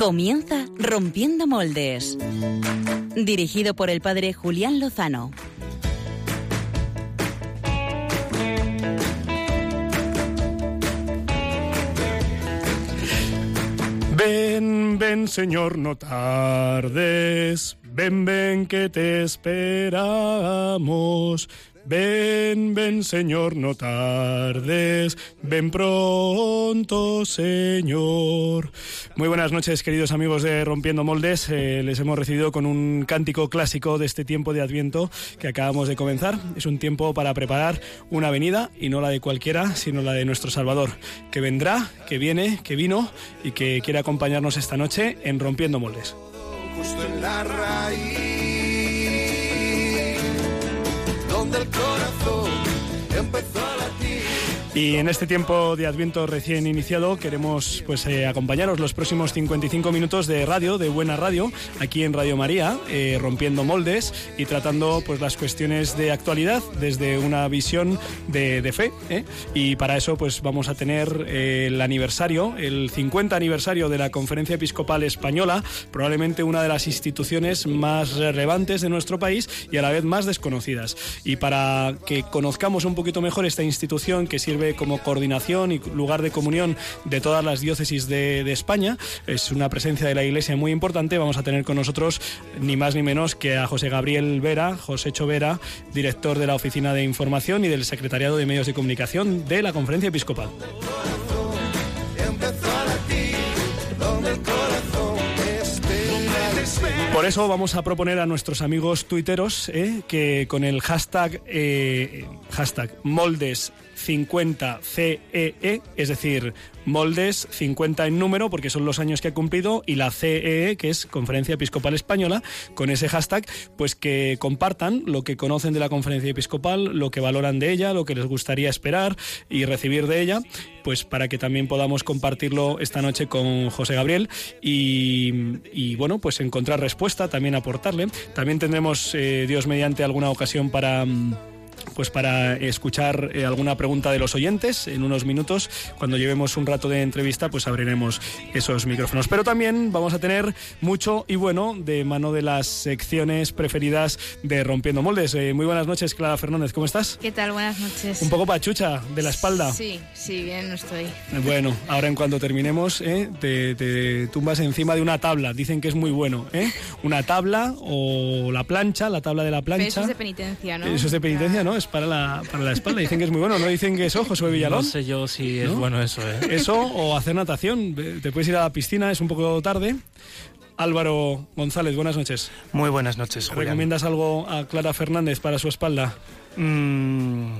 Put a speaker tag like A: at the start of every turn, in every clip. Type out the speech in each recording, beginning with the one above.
A: Comienza Rompiendo Moldes. Dirigido por el padre Julián Lozano.
B: Ven, ven, Señor, no tardes. Ven, ven, que te esperamos. Ven, ven, Señor, no tardes. Ven pronto, Señor. Muy buenas noches, queridos amigos de Rompiendo Moldes. Eh, les hemos recibido con un cántico clásico de este tiempo de Adviento que acabamos de comenzar. Es un tiempo para preparar una venida y no la de cualquiera, sino la de nuestro Salvador, que vendrá, que viene, que vino y que quiere acompañarnos esta noche en Rompiendo Moldes.
C: Justo en la raíz donde el corazón empezó a latir.
B: Y en este tiempo de Adviento recién iniciado queremos pues eh, acompañaros los próximos 55 minutos de radio, de buena radio, aquí en Radio María, eh, rompiendo moldes y tratando pues las cuestiones de actualidad desde una visión de, de fe. ¿eh? Y para eso pues vamos a tener eh, el aniversario, el 50 aniversario de la Conferencia Episcopal Española, probablemente una de las instituciones más relevantes de nuestro país y a la vez más desconocidas. Y para que conozcamos un poquito mejor esta institución que sirve como coordinación y lugar de comunión de todas las diócesis de, España. Es una presencia de la Iglesia muy importante. Vamos a tener con nosotros ni más ni menos que a José Gabriel Vera, José Chovera, director de la Oficina de Información y del Secretariado de Medios de Comunicación de la Conferencia Episcopal. Por eso vamos a proponer a nuestros amigos tuiteros eh, que con el hashtag, eh, hashtag moldes 50CEE, E, es decir, moldes 50 en número, porque son los años que ha cumplido, y la CEE, que es Conferencia Episcopal Española, con ese hashtag, pues que compartan lo que conocen de la Conferencia Episcopal, lo que valoran de ella, lo que les gustaría esperar y recibir de ella, pues para que también podamos compartirlo esta noche con José Gabriel y, y, bueno, pues encontrar respuesta, también aportarle. También tendremos, eh, Dios mediante, alguna ocasión para... pues para escuchar eh, alguna pregunta de los oyentes en unos minutos. Cuando llevemos un rato de entrevista, pues abriremos esos micrófonos. Pero también vamos a tener mucho y bueno de mano de las secciones preferidas de Rompiendo Moldes. Eh, muy buenas noches, Clara Fernández, ¿cómo estás?
D: ¿Qué tal? Buenas noches.
B: Un poco pachucha de la espalda.
D: Sí, sí, bien, no estoy.
B: Bueno, ahora en cuanto terminemos, ¿eh? te, te tumbas encima de una tabla. Dicen que es muy bueno. ¿eh? Una tabla o la plancha, la tabla de la
D: Pero
B: plancha.
D: eso es de penitencia, ¿no?
B: Eso es de penitencia, ¿no? Es para la, para la espalda. Dicen que es muy bueno. ¿No dicen que eso, Josué Villalón?
E: No sé yo si es
B: ¿No?
E: bueno eso, ¿eh?
B: Eso o hacer natación. Te puedes ir a la piscina, es un poco tarde. Álvaro González, buenas noches.
F: Muy buenas noches, Julián.
B: ¿Recomiendas algo a Clara Fernández para su espalda?
F: Mm,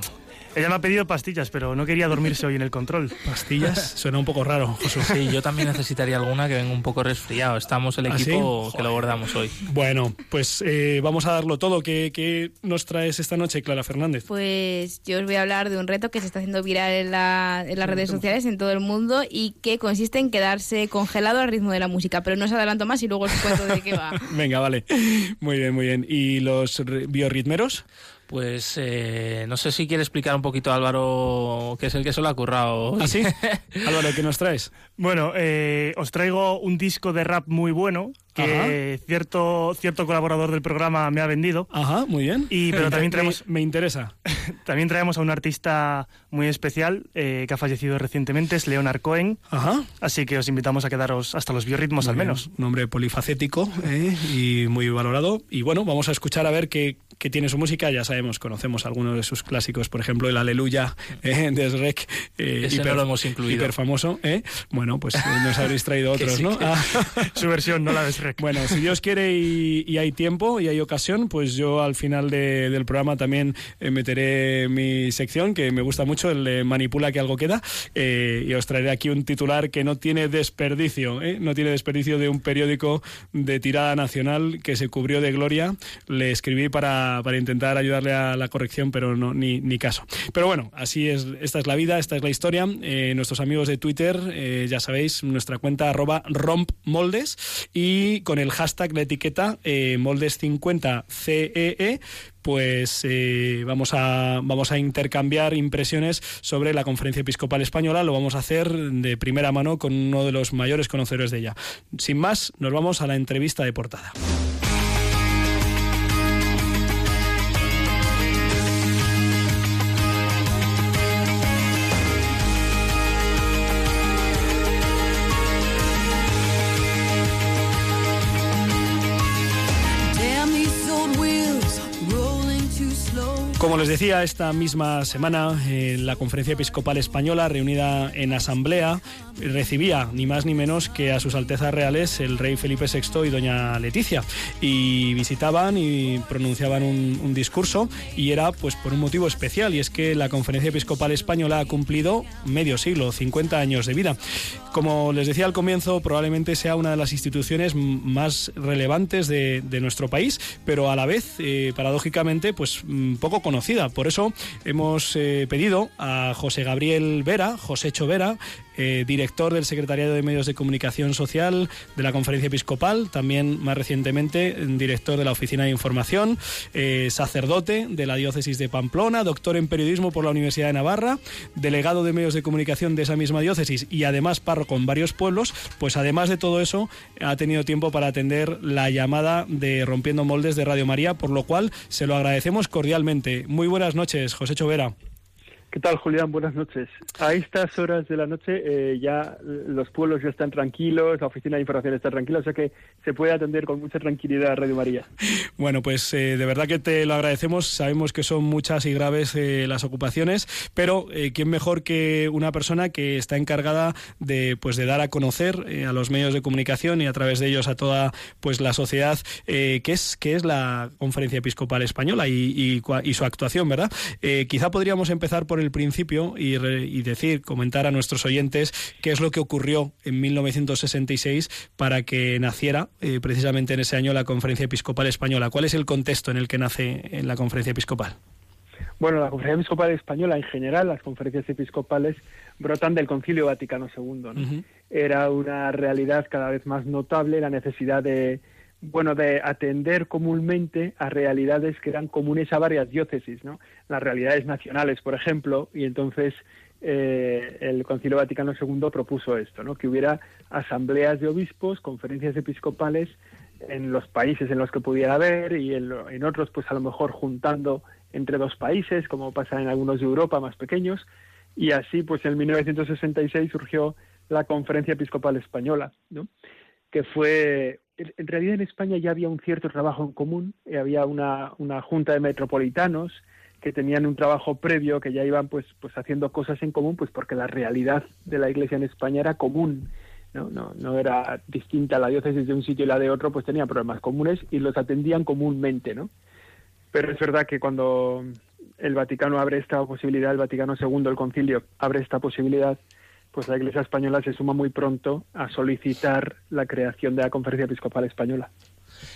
F: ella me ha pedido pastillas, pero no quería dormirse hoy en el control.
B: ¿Pastillas? Suena un poco raro, Josué.
E: Sí, yo también necesitaría alguna que venga un poco resfriado. Estamos el
B: ¿Ah, sí?
E: equipo que lo abordamos hoy.
B: Bueno, pues eh, vamos a darlo todo. ¿Qué, qué nos traes esta noche, Clara Fernández?
D: Pues yo os voy a hablar de un reto que se está haciendo viral en, la- en las redes sociales en todo el mundo y que consiste en quedarse congelado al ritmo de la música. Pero no os adelanto más y luego os cuento de qué va.
B: Venga, vale. Muy bien, muy bien. ¿Y los biorritmeros?
E: Pues eh, no sé si quiere explicar un poquito Álvaro, que es el que se lo ha currado. hoy.
B: ¿Ah, sí? Álvaro, ¿qué nos traes?
F: Bueno, eh, os traigo un disco de rap muy bueno que cierto, cierto colaborador del programa me ha vendido.
B: Ajá, muy bien.
F: Y- pero
B: Me-
F: también
B: me-
F: traemos-
B: Me interesa.
F: También traemos a un artista muy especial eh, que ha fallecido recientemente, es Leonard Cohen.
B: Ajá.
F: Así que os invitamos a quedaros hasta los biorritmos al
B: Muy bien.
F: menos.
B: Un hombre polifacético ¿eh? y muy valorado. Y bueno, vamos a escuchar a ver qué, qué tiene su música. Ya sabemos, conocemos algunos de sus clásicos, por ejemplo, el Aleluya ¿eh? de Shrek. eh,
E: Ese no lo hemos incluido.
B: Hiper famoso. ¿eh? Bueno, pues eh, nos habréis traído
E: Que
B: otros,
E: sí,
B: ¿no?
E: que-
B: Ah.
F: Su versión, no la de Shrek.
B: Bueno, si Dios quiere y, y hay tiempo y hay ocasión, pues yo al final de- del programa también eh, meteré mi sección, que me gusta mucho, el de Manipula que algo queda, eh, y os traeré aquí un titular que no tiene desperdicio, ¿eh? no tiene desperdicio de un periódico de tirada nacional que se cubrió de gloria. Le escribí para, para intentar ayudarle a la corrección, pero no, ni, ni caso. Pero bueno, así es, esta es la vida, esta es la historia. Eh, nuestros amigos de Twitter, eh, ya sabéis, nuestra cuenta arroba rompmoldes y con el hashtag, la etiqueta eh, moldes50CEE, pues eh, vamos, a, vamos a intercambiar impresiones sobre la Conferencia Episcopal Española. Lo vamos a hacer de primera mano con uno de los mayores conocedores de ella. Sin más, nos vamos a la entrevista de portada. Les decía, esta misma semana eh, la Conferencia Episcopal Española, reunida en asamblea, recibía ni más ni menos que a sus Altezas Reales el rey Felipe VI y doña Leticia. Y visitaban y pronunciaban un, un discurso y era pues por un motivo especial y es que la Conferencia Episcopal Española ha cumplido medio siglo, 50 años de vida. Como les decía al comienzo, probablemente sea una de las instituciones más relevantes de, de nuestro país, pero a la vez, eh, paradójicamente, pues poco conocida. Por eso hemos eh, pedido a José Gabriel Vera, José Vera, eh, director del Secretariado de Medios de Comunicación Social de la Conferencia Episcopal, también más recientemente director de la Oficina de Información, eh, sacerdote de la Diócesis de Pamplona, doctor en Periodismo por la Universidad de Navarra, delegado de Medios de Comunicación de esa misma diócesis y además párroco en varios pueblos, pues además de todo eso ha tenido tiempo para atender la llamada de Rompiendo Moldes de Radio María, por lo cual se lo agradecemos cordialmente. Muy buenas noches, José Chovera.
G: ¿Qué tal, Julián? Buenas noches. A estas horas de la noche eh, ya los pueblos ya están tranquilos, la oficina de información está tranquila, o sea que se puede atender con mucha tranquilidad a Radio María.
B: Bueno, pues eh, de verdad que te lo agradecemos. Sabemos que son muchas y graves eh, las ocupaciones, pero eh, quién mejor que una persona que está encargada de pues de dar a conocer a los medios de comunicación y a través de ellos a toda pues la sociedad qué es qué es la Conferencia Episcopal Española y, y su actuación, ¿verdad? Quizá podríamos empezar por el principio y, re- y decir, comentar a nuestros oyentes qué es lo que ocurrió en 1966 para que naciera eh, precisamente en ese año la Conferencia Episcopal Española. ¿Cuál es el contexto en el que nace en la Conferencia Episcopal?
G: Bueno, la Conferencia Episcopal Española, en general, las conferencias episcopales brotan del Concilio Vaticano II. Era una realidad cada vez más notable la necesidad de, bueno, de atender comúnmente a realidades que eran comunes a varias diócesis, ¿no? Las realidades nacionales, por ejemplo, y entonces eh, el Concilio Vaticano II propuso esto, ¿no? Que hubiera asambleas de obispos, conferencias episcopales en los países en los que pudiera haber y en, en otros, pues a lo mejor juntando entre dos países, como pasa en algunos de Europa más pequeños, y así, pues en 1966 surgió la Conferencia Episcopal Española, ¿no? que fue, en realidad en España ya había un cierto trabajo en común, eh, había una, una junta de metropolitanos que tenían un trabajo previo, que ya iban pues, pues haciendo cosas en común, pues porque la realidad de la Iglesia en España era común, ¿no? No, no era distinta la diócesis de un sitio y la de otro, pues tenían problemas comunes y los atendían comúnmente, ¿no? Pero es verdad que cuando el Vaticano abre esta posibilidad, el Vaticano II, el concilio, abre esta posibilidad, pues la Iglesia española se suma muy pronto a solicitar la creación de la Conferencia Episcopal Española.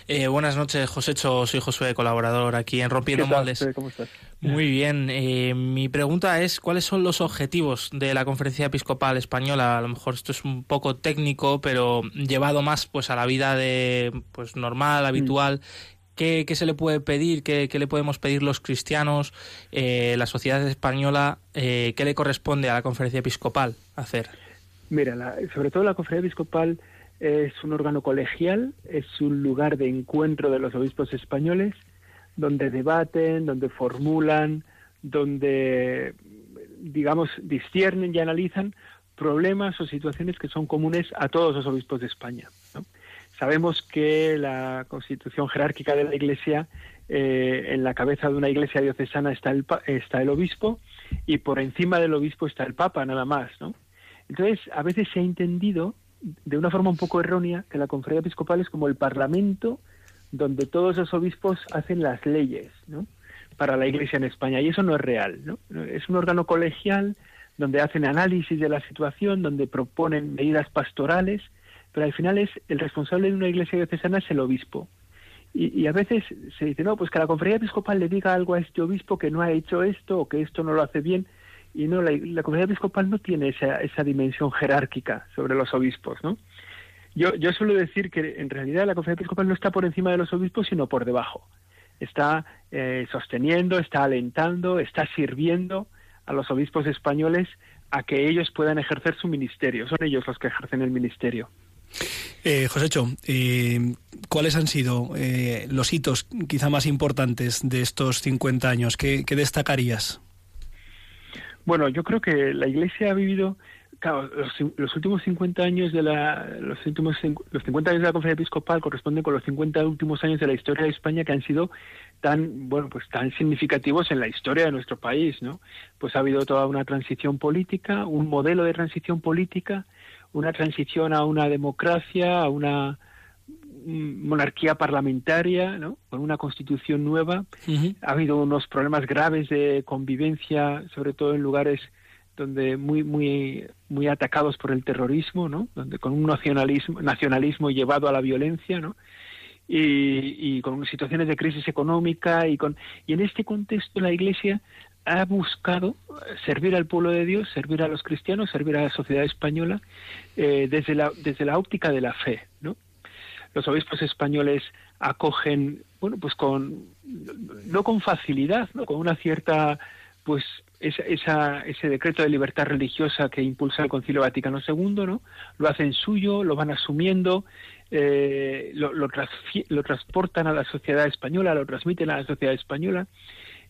E: Eh, buenas noches, Josécho. Soy Josué, colaborador aquí en Rompiendo
G: ¿Qué tal,
E: Moldes.
G: ¿Cómo estás?
E: Muy bien. Eh, mi pregunta es, ¿cuáles son los objetivos de la Conferencia Episcopal Española? A lo mejor esto es un poco técnico, pero llevado más pues a la vida de pues normal, habitual. ¿Qué, se le puede pedir? ¿Qué, qué le podemos pedir los cristianos? Eh, la sociedad española, eh, ¿qué le corresponde a la Conferencia Episcopal hacer?
G: Mira, la- sobre todo la Conferencia Episcopal es un órgano colegial, es un lugar de encuentro de los obispos españoles, donde debaten, donde formulan, donde, digamos, disciernen y analizan problemas o situaciones que son comunes a todos los obispos de España. Sabemos que la constitución jerárquica de la Iglesia, eh, en la cabeza de una iglesia diocesana está el, está el obispo y por encima del obispo está el papa, nada más, ¿no? Entonces, a veces se ha entendido de una forma un poco errónea que la conferencia episcopal es como el parlamento donde todos los obispos hacen las leyes, ¿no? Para la Iglesia en España y eso no es real, ¿no? Es un órgano colegial donde hacen análisis de la situación, donde proponen medidas pastorales, pero al final es el responsable de una iglesia diocesana es el obispo. Y, a veces se dice, no, pues que la conferencia episcopal le diga algo a este obispo que no ha hecho esto o que esto no lo hace bien. Y no, la, la conferencia episcopal no tiene esa, esa dimensión jerárquica sobre los obispos, ¿no? Yo, yo suelo decir que en realidad la conferencia episcopal no está por encima de los obispos, sino por debajo. Está eh, sosteniendo, está alentando, está sirviendo a los obispos españoles a que ellos puedan ejercer su ministerio. Son ellos los que ejercen el ministerio.
B: Eh, Josécho, eh, ¿cuáles han sido eh, los hitos quizá más importantes de estos 50 años? ¿Qué, destacarías?
G: Bueno, yo creo que la Iglesia ha vivido claro, los, los, últimos 50 años de la los últimos los 50 años de la conferencia episcopal corresponden con los 50 últimos años de la historia de España que han sido tan bueno pues tan significativos en la historia de nuestro país, ¿no? Pues ha habido toda una transición política, un modelo de transición política, una transición a una democracia, a una monarquía parlamentaria, ¿no? con una constitución nueva. Uh -huh. Ha habido unos problemas graves de convivencia, sobre todo en lugares donde muy muy muy atacados por el terrorismo, ¿no? Donde con un nacionalismo nacionalismo llevado a la violencia, ¿no? Y, y con situaciones de crisis económica y con y en este contexto la Iglesia ha buscado servir al pueblo de Dios, servir a los cristianos, servir a la sociedad española eh, desde la desde la óptica de la fe, ¿no? Los obispos españoles acogen, bueno, pues con no con facilidad, ¿no? Con una cierta pues esa, esa, ese decreto de libertad religiosa que impulsa el Concilio Vaticano II, ¿no? Lo hacen suyo, lo van asumiendo, eh, lo, transportan a la sociedad española, lo transmiten a la sociedad española.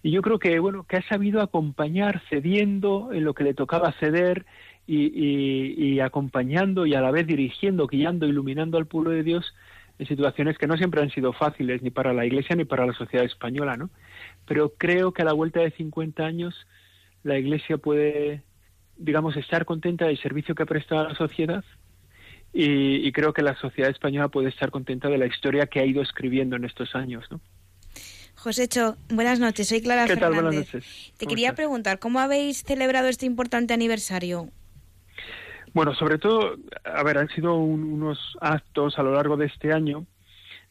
G: Y yo creo que, bueno, que ha sabido acompañar, cediendo en lo que le tocaba ceder y, acompañando y a la vez dirigiendo, guiando, iluminando al pueblo de Dios en situaciones que no siempre han sido fáciles ni para la Iglesia ni para la sociedad española, ¿no? Pero creo que a la vuelta de 50 años la Iglesia puede, digamos, estar contenta del servicio que ha prestado a la sociedad y, y, creo que la sociedad española puede estar contenta de la historia que ha ido escribiendo en estos años, ¿no?
D: Josécho, buenas noches. Soy Clara
G: ¿Qué
D: Fernández.
G: tal? Buenas noches.
D: Te quería
G: estás?
D: preguntar, ¿cómo habéis celebrado este importante aniversario?
G: Bueno, sobre todo, a ver, han sido un, unos actos a lo largo de este año.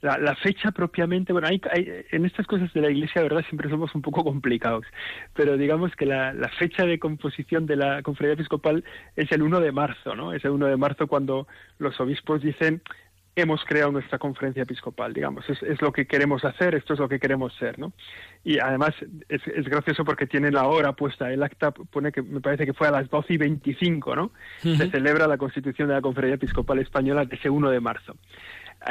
G: La, la fecha propiamente, bueno, hay, hay, en estas cosas de la Iglesia, verdad, siempre somos un poco complicados, pero digamos que la, la, fecha de composición de la conferencia episcopal es el 1 de marzo, ¿no? Es el 1 de marzo cuando los obispos dicen hemos creado nuestra conferencia episcopal, digamos, es, es, lo que queremos hacer, esto es lo que queremos ser, ¿no? Y además es, es, gracioso porque tiene la hora puesta, el acta pone que me parece que fue a las 12 y 25, ¿no? Uh -huh. Se celebra la constitución de la conferencia episcopal española ese 1 de marzo.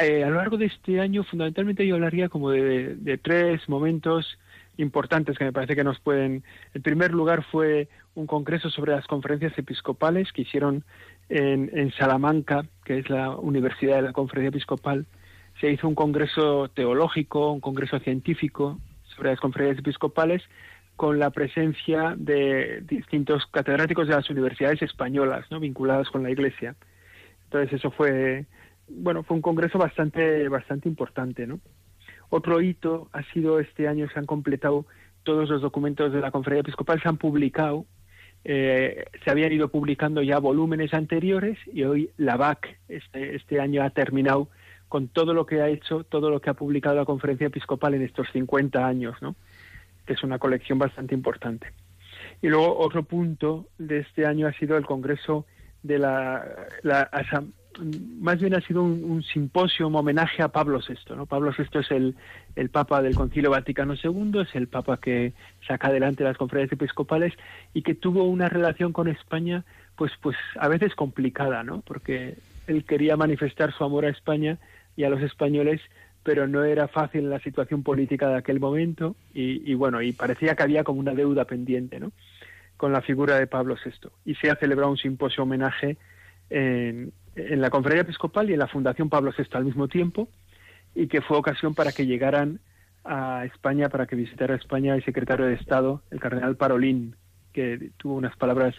G: Eh, a lo largo de este año, fundamentalmente yo hablaría como de, de tres momentos importantes que me parece que nos pueden. El primer lugar fue un congreso sobre las conferencias episcopales que hicieron en, en, Salamanca, que es la Universidad de la Conferencia Episcopal. Se hizo un congreso teológico, un congreso científico sobre las conferencias episcopales con la presencia de distintos catedráticos de las universidades españolas, ¿no? vinculadas con la Iglesia. Entonces eso fue, bueno, fue un congreso bastante, bastante importante, ¿no? Otro hito ha sido este año se han completado todos los documentos de la conferencia episcopal, se han publicado, eh, se habían ido publicando ya volúmenes anteriores y hoy la BAC este, este año ha terminado con todo lo que ha hecho, todo lo que ha publicado la conferencia episcopal en estos 50 años, ¿no? Que es una colección bastante importante. Y luego otro punto de este año ha sido el Congreso de la, la más bien ha sido un, simposio, un homenaje a Pablo VI. ¿no? Pablo VI es el, el Papa del Concilio Vaticano II, es el Papa que saca adelante las conferencias episcopales y que tuvo una relación con España, pues, pues a veces complicada, ¿no? Porque él quería manifestar su amor a España y a los españoles, pero no era fácil la situación política de aquel momento y, y bueno, y parecía que había como una deuda pendiente, ¿no? Con la figura de Pablo VI. Y se ha celebrado un simposio homenaje en, la conferencia episcopal y en la Fundación Pablo VI al mismo tiempo, y que fue ocasión para que llegaran a España, para que visitara España el secretario de Estado, el cardenal Parolín, que tuvo unas palabras,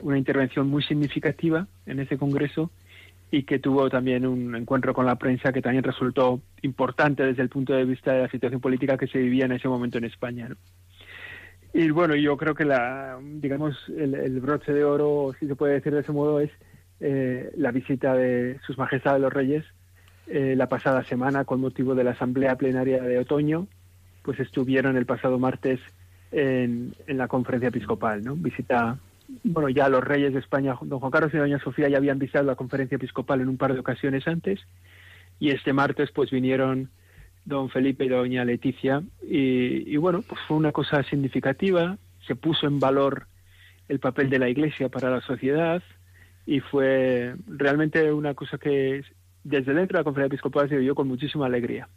G: una intervención muy significativa en ese congreso y que tuvo también un encuentro con la prensa que también resultó importante desde el punto de vista de la situación política que se vivía en ese momento en España. Y bueno, yo creo que la, digamos, el broche de oro, si se puede decir de ese modo, es eh, la visita de Sus Majestades los Reyes eh, la pasada semana con motivo de la Asamblea Plenaria de Otoño, pues estuvieron el pasado martes en, en la conferencia episcopal, ¿no? Visita bueno, ya los reyes de España, don Juan Carlos y doña Sofía, ya habían visitado la conferencia episcopal en un par de ocasiones antes, y este martes pues vinieron don Felipe y doña Leticia, y, y bueno, pues fue una cosa significativa, se puso en valor el papel de la Iglesia para la sociedad, y fue realmente una cosa que desde dentro de la conferencia episcopal se vivió con muchísima alegría.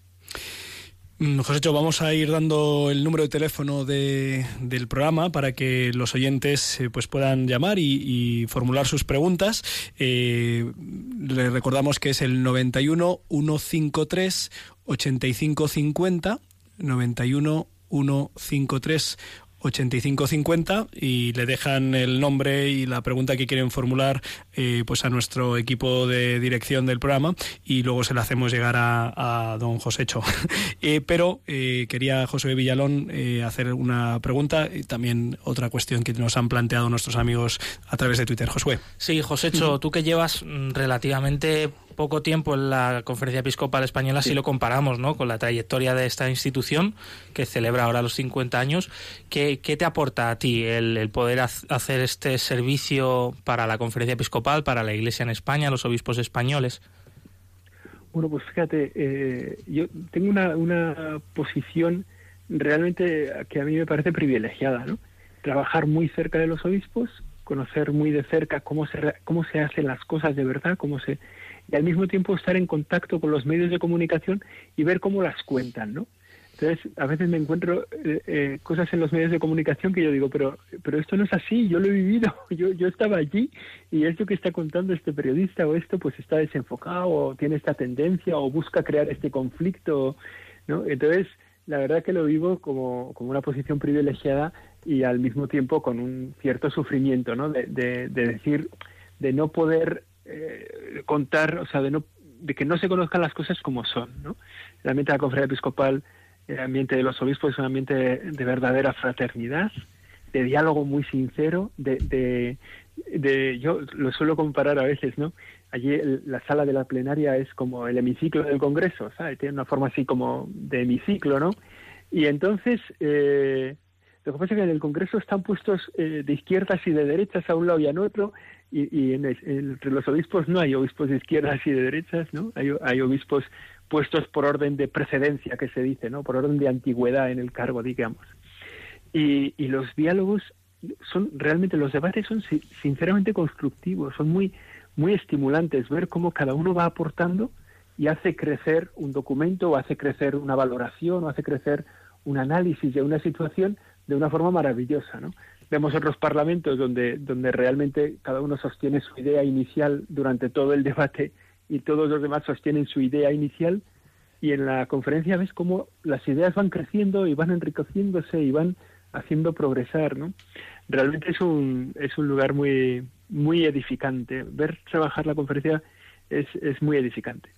B: Mm, Josécho, vamos a ir dando el número de teléfono de, del programa para que los oyentes eh, pues puedan llamar y, formular sus preguntas. Eh, le recordamos que es el 91 153 8550 91 153 8550 y le dejan el nombre y la pregunta que quieren formular eh, pues a nuestro equipo de dirección del programa y luego se la hacemos llegar a, a don Josécho. eh, pero eh, quería José Villalón eh, hacer una pregunta y también otra cuestión que nos han planteado nuestros amigos a través de Twitter. Josué.
E: Sí, Josécho, tú que llevas mm, relativamente poco tiempo en la Conferencia Episcopal Española si lo comparamos ¿no? con la trayectoria de esta institución que celebra ahora los 50 años. ¿Qué, qué te aporta a ti el, el poder hacer este servicio para la Conferencia Episcopal, para la Iglesia en España, los obispos españoles?
G: Bueno, pues fíjate, eh, yo tengo una, una posición realmente que a mí me parece privilegiada, ¿no? Trabajar muy cerca de los obispos, conocer muy de cerca cómo se, cómo se hacen las cosas de verdad, cómo se y al mismo tiempo estar en contacto con los medios de comunicación y ver cómo las cuentan, ¿no? Entonces, a veces me encuentro eh, eh, cosas en los medios de comunicación que yo digo, pero, pero esto no es así, yo lo he vivido, yo, yo estaba allí y esto que está contando este periodista o esto pues está desenfocado o tiene esta tendencia o busca crear este conflicto, ¿no? Entonces, la verdad que lo vivo como, como una posición privilegiada y al mismo tiempo con un cierto sufrimiento, ¿no? De, de, de decir, de no poder eh, contar, o sea, de, no, de que no se conozcan las cosas como son, ¿no? El ambiente de la conferencia episcopal, el ambiente de los obispos es un ambiente de, de verdadera fraternidad, de diálogo muy sincero, de, de, yo lo suelo comparar a veces, ¿no? Allí la sala de la plenaria es como el hemiciclo del Congreso, ¿sabes? Tiene una forma así como de hemiciclo, ¿no? Y entonces, eh, lo que pasa es que en el Congreso están puestos eh, de izquierdas y de derechas a un lado y a otro, y, en el, entre los obispos no hay obispos de izquierdas y de derechas, ¿no? Hay, hay obispos puestos por orden de precedencia, que se dice, ¿no? Por orden de antigüedad en el cargo, digamos. Y, y los diálogos son realmente, los debates son sinceramente constructivos, son muy, muy estimulantes, ver cómo cada uno va aportando y hace crecer un documento, o hace crecer una valoración, o hace crecer un análisis de una situación de una forma maravillosa, ¿no? Vemos otros parlamentos donde, donde realmente cada uno sostiene su idea inicial durante todo el debate y todos los demás sostienen su idea inicial y en la conferencia ves cómo las ideas van creciendo y van enriqueciéndose y van haciendo progresar, ¿no? Realmente es un, es un lugar muy, muy edificante. Ver trabajar la conferencia es, es muy edificante.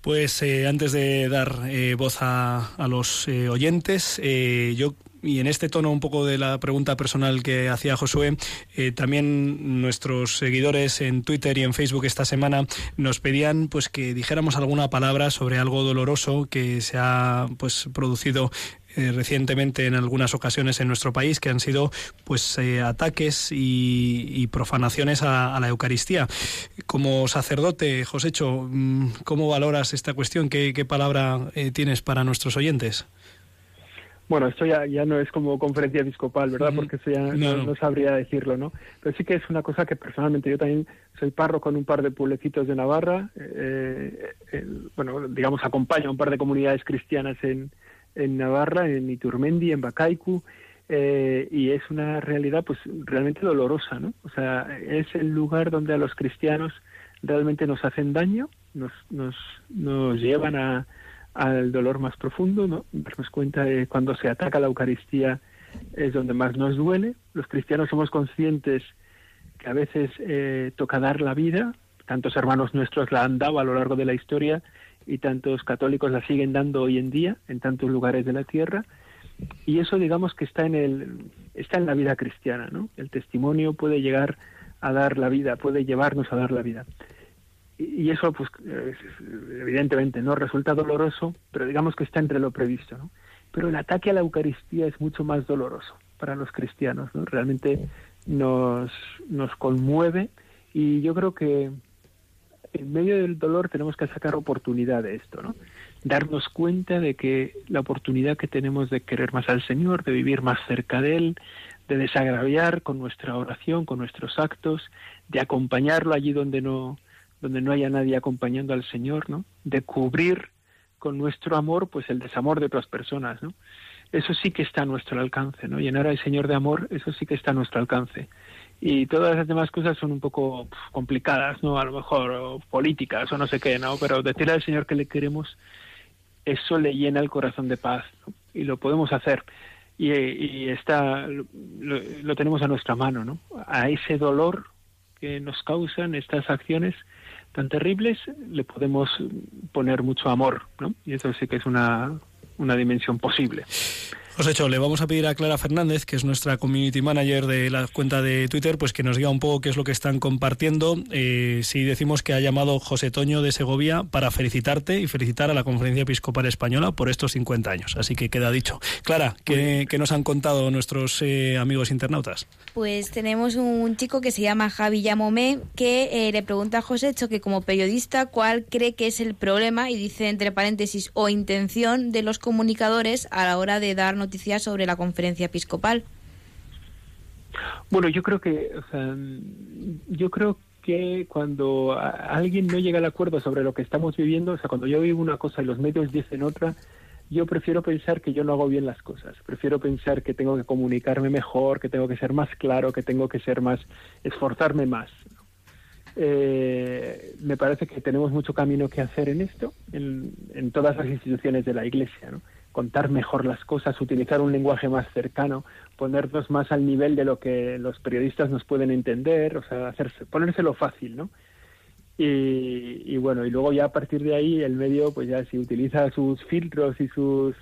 B: Pues eh, antes de dar eh, voz a, a los eh, oyentes, eh, yo y en este tono un poco de la pregunta personal que hacía Josué, eh, también nuestros seguidores en Twitter y en Facebook esta semana nos pedían pues que dijéramos alguna palabra sobre algo doloroso que se ha pues producido eh, recientemente en algunas ocasiones en nuestro país que han sido pues eh, ataques y, profanaciones a, la Eucaristía. Como sacerdote, Josécho, mm, ¿cómo valoras esta cuestión? ¿Qué, palabra tienes para nuestros oyentes?
G: Bueno, esto ya, ya no es como conferencia episcopal, ¿verdad? Porque eso ya no, no, no, sabría decirlo, ¿no? Pero sí que es una cosa que personalmente yo también soy párroco en un par de pueblecitos de Navarra, eh, eh, bueno, digamos, acompaño a un par de comunidades cristianas en, en Navarra, en Iturmendi, en Bacaicu, eh, y es una realidad pues realmente dolorosa, ¿no? O sea, es el lugar donde a los cristianos realmente nos hacen daño, nos, nos, nos llevan a al dolor más profundo, ¿no? Darnos cuenta de cuando se ataca la Eucaristía es donde más nos duele. Los cristianos somos conscientes que a veces eh, toca dar la vida, tantos hermanos nuestros la han dado a lo largo de la historia y tantos católicos la siguen dando hoy en día en tantos lugares de la tierra y eso digamos que está en el está en la vida cristiana, ¿no? El testimonio puede llegar a dar la vida, puede llevarnos a dar la vida y eso pues evidentemente no resulta doloroso pero digamos que está entre lo previsto ¿no? pero el ataque a la Eucaristía es mucho más doloroso para los cristianos ¿no? realmente nos, nos conmueve y yo creo que en medio del dolor tenemos que sacar oportunidad de esto, ¿no? Darnos cuenta de que la oportunidad que tenemos de querer más al Señor, de vivir más cerca de Él, de desagraviar con nuestra oración, con nuestros actos, de acompañarlo allí donde no, donde no haya nadie acompañando al Señor, ¿no? De cubrir con nuestro amor, pues el desamor de otras personas, ¿no? Eso sí que está a nuestro alcance, ¿no? Llenar al Señor de amor, eso sí que está a nuestro alcance. Y todas las demás cosas son un poco complicadas, ¿no? A lo mejor políticas o no sé qué, ¿no? Pero decirle al Señor que le queremos, eso le llena el corazón de paz ¿no? y lo podemos hacer. Y, y está, lo, lo tenemos a nuestra mano, ¿no? A ese dolor que nos causan estas acciones tan terribles le podemos poner mucho amor, ¿no? Y eso sí que es una, una dimensión posible.
B: Os hecho, le vamos a pedir a Clara Fernández, que es nuestra community manager de la cuenta de Twitter, pues que nos diga un poco qué es lo que están compartiendo. Eh, si decimos que ha llamado José Toño de Segovia para felicitarte y felicitar a la Conferencia Episcopal Española por estos 50 años. Así que queda dicho. Clara, ¿qué, qué nos han contado nuestros eh, amigos internautas?
D: Pues tenemos un chico que se llama Javi Yamomé que eh, le pregunta a José que como periodista cuál cree que es el problema y dice entre paréntesis o intención de los comunicadores a la hora de dar noticias sobre la conferencia episcopal.
G: Bueno, yo creo que, yo creo que cuando alguien no llega al acuerdo sobre lo que estamos viviendo, o sea, cuando yo digo una cosa y los medios dicen otra, yo prefiero pensar que yo no hago bien las cosas. Prefiero pensar que tengo que comunicarme mejor, que tengo que ser más claro, que tengo que ser más, esforzarme más. Eh, me parece que tenemos mucho camino que hacer en esto, en, en todas las instituciones de la Iglesia, ¿no? Contar mejor las cosas, utilizar un lenguaje más cercano, ponernos más al nivel de lo que los periodistas nos pueden entender, o sea, hacerse, ponérselo fácil, ¿no? Y, bueno, y luego ya a partir de ahí el medio, pues ya si utiliza sus filtros y sus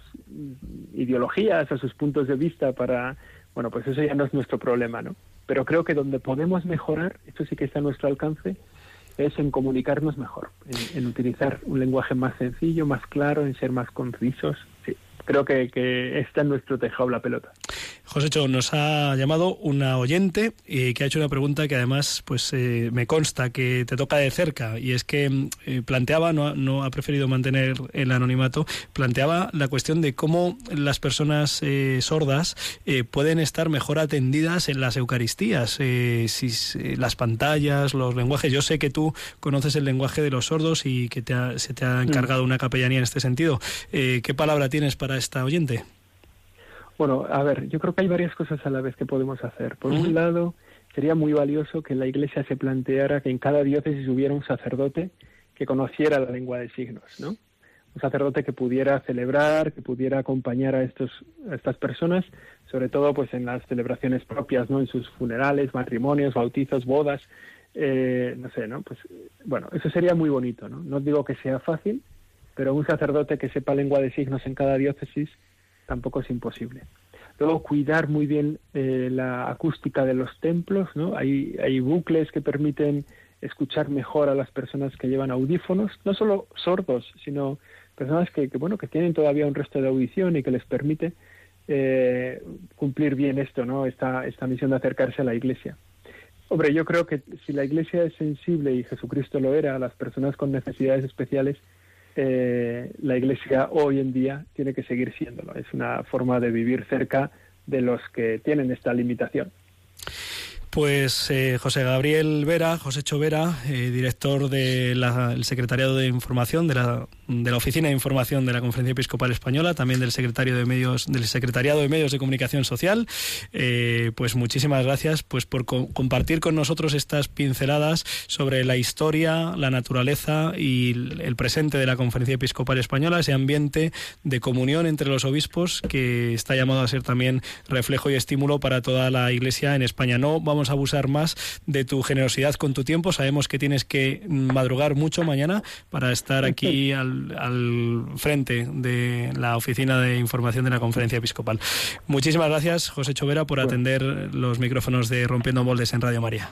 G: ideologías o sus puntos de vista para, bueno, pues eso ya no es nuestro problema, ¿no? Pero creo que donde podemos mejorar, esto sí que está a nuestro alcance, es en comunicarnos mejor, en utilizar un lenguaje más sencillo, más claro, en ser más concisos. Creo que, que está en nuestro tejado la pelota.
B: Josécho, nos ha llamado una oyente eh, que ha hecho una pregunta que además pues eh, me consta que te toca de cerca y es que mm, eh, planteaba, no, ha- no ha preferido mantener el anonimato, planteaba la cuestión de cómo las personas eh, sordas eh, pueden estar mejor atendidas en las Eucaristías, eh, si las pantallas, los lenguajes. Yo sé que tú conoces el lenguaje de los sordos y que te ha- se te ha encargado una capellanía en este sentido. ¿Qué palabra tienes para esta oyente?
G: Bueno, a ver, yo creo que hay varias cosas a la vez que podemos hacer. Por un lado, sería muy valioso que la Iglesia se planteara que en cada diócesis hubiera un sacerdote que conociera la lengua de signos, ¿no? Un sacerdote que pudiera celebrar, que pudiera acompañar a estos a estas personas, sobre todo pues en las celebraciones propias, ¿no? En sus funerales, matrimonios, bautizos, bodas, eh, no sé, ¿no? Pues bueno, eso sería muy bonito, ¿no? No digo que sea fácil, pero un sacerdote que sepa lengua de signos en cada diócesis tampoco es imposible. Luego, cuidar muy bien eh, la acústica de los templos, ¿no? Hay, hay bucles que permiten escuchar mejor a las personas que llevan audífonos, no solo sordos, sino personas que, bueno, que tienen todavía un resto de audición y que les permite eh, cumplir bien esto, ¿no? Esta, esta misión de acercarse a la Iglesia. Hombre, yo creo que si la Iglesia es sensible y Jesucristo lo era a las personas con necesidades especiales, eh, la Iglesia hoy en día tiene que seguir siéndolo. Es una forma de vivir cerca de los que tienen esta limitación.
B: Pues eh, José Gabriel Vera, José Chovera, eh, director del Secretariado de Información de la, de la Oficina de Información de la Conferencia Episcopal Española, también del Secretario de Medios, del Secretariado de Medios de Comunicación Social. Eh, pues muchísimas gracias pues por co compartir con nosotros estas pinceladas sobre la historia, la naturaleza y el presente de la Conferencia Episcopal Española, ese ambiente de comunión entre los obispos que está llamado a ser también reflejo y estímulo para toda la Iglesia en España. No vamos a abusar más de tu generosidad con tu tiempo. Sabemos que tienes que madrugar mucho mañana para estar aquí al, al frente de la Oficina de Información de la Conferencia Episcopal. Muchísimas gracias, José Chovera, por atender los micrófonos de Rompiendo Moldes en Radio María.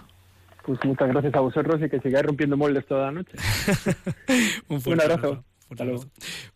G: Pues muchas gracias a vosotros y que sigáis rompiendo moldes toda la noche.
B: Un fuerte
G: Un abrazo.
B: abrazo. Fuerte abrazo.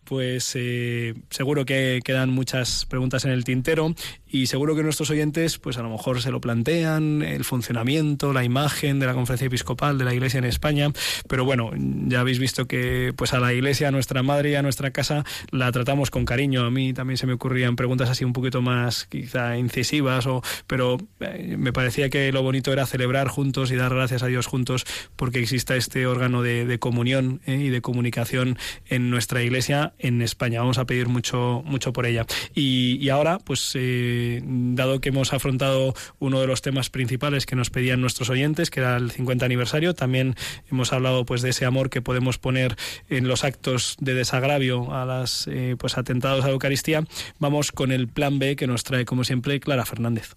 B: Pues eh, seguro que quedan muchas preguntas en el tintero y seguro que nuestros oyentes, pues a lo mejor se lo plantean, el funcionamiento, la imagen de la conferencia episcopal de la Iglesia en España. Pero bueno, ya habéis visto que pues a la Iglesia, a nuestra madre y a nuestra casa la tratamos con cariño. A mí también se me ocurrían preguntas así un poquito más quizá incisivas, o, pero eh, me parecía que lo bonito era celebrar juntos y dar gracias a Dios juntos porque exista este órgano de, comunión eh, y de comunicación en nuestra Iglesia en España. Vamos a pedir mucho, mucho por ella. Y, y ahora, pues, eh, dado que hemos afrontado uno de los temas principales que nos pedían nuestros oyentes, que era el 50 aniversario, también hemos hablado pues de ese amor que podemos poner en los actos de desagravio a las eh, pues atentados a la Eucaristía. Vamos con el plan B que nos trae, como siempre, Clara Fernández.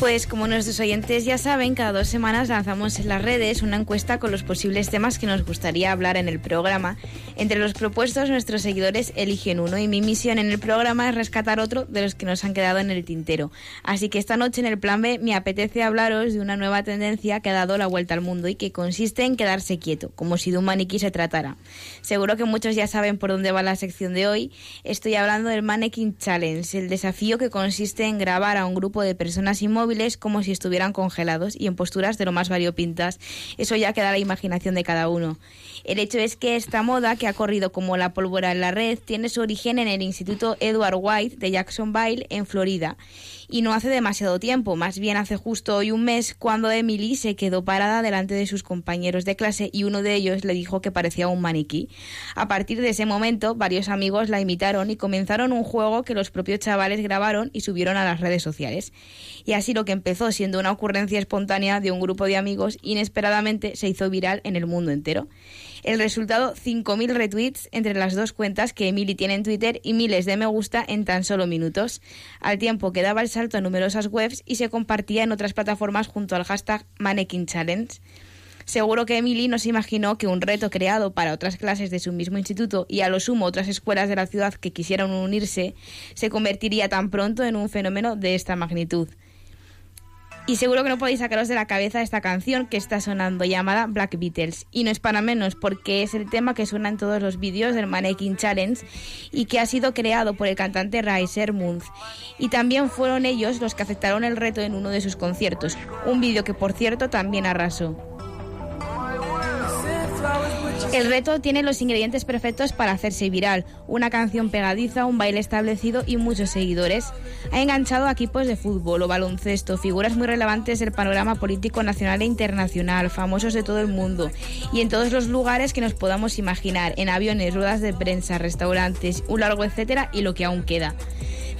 D: Pues como nuestros oyentes ya saben, cada dos semanas lanzamos en las redes una encuesta con los posibles temas que nos gustaría hablar en el programa. Entre los propuestos, nuestros seguidores eligen uno y mi misión en el programa es rescatar otro de los que nos han quedado en el tintero. Así que esta noche en el plan B me apetece hablaros de una nueva tendencia que ha dado la vuelta al mundo y que consiste en quedarse quieto, como si de un maniquí se tratara. Seguro que muchos ya saben por dónde va la sección de hoy. Estoy hablando del Mannequin Challenge, el desafío que consiste en grabar a un grupo de personas inmóviles como si estuvieran congelados y en posturas de lo más variopintas. Eso ya queda a la imaginación de cada uno. El hecho es que esta moda, que ha corrido como la pólvora en la red, tiene su origen en el Instituto Edward White de Jacksonville, en Florida. Y no hace demasiado tiempo, más bien hace justo hoy un mes, cuando Emily se quedó parada delante de sus compañeros de clase y uno de ellos le dijo que parecía un maniquí. A partir de ese momento, varios amigos la imitaron y comenzaron un juego que los propios chavales grabaron y subieron a las redes sociales. Y así lo que empezó siendo una ocurrencia espontánea de un grupo de amigos, inesperadamente se hizo viral en el mundo entero. El resultado, 5.000 retweets entre las dos cuentas que Emily tiene en Twitter y miles de me gusta en tan solo minutos, al tiempo que daba el salto a numerosas webs y se compartía en otras plataformas junto al hashtag Mannequin Challenge. Seguro que Emily no se imaginó que un reto creado para otras clases de su mismo instituto y a lo sumo otras escuelas de la ciudad que quisieran unirse se convertiría tan pronto en un fenómeno de esta magnitud. Y seguro que no podéis sacaros de la cabeza esta canción que está sonando llamada Black Beatles. Y no es para menos porque es el tema que suena en todos los vídeos del Mannequin Challenge y que ha sido creado por el cantante Riser Munz. Y también fueron ellos los que aceptaron el reto en uno de sus conciertos. Un vídeo que por cierto también arrasó. El reto tiene los ingredientes perfectos para hacerse viral, una canción pegadiza, un baile establecido y muchos seguidores. Ha enganchado a equipos de fútbol o baloncesto, figuras muy relevantes del panorama político nacional e internacional, famosos de todo el mundo y en todos los lugares que nos podamos imaginar, en aviones, ruedas de prensa, restaurantes, un largo etcétera y lo que aún queda.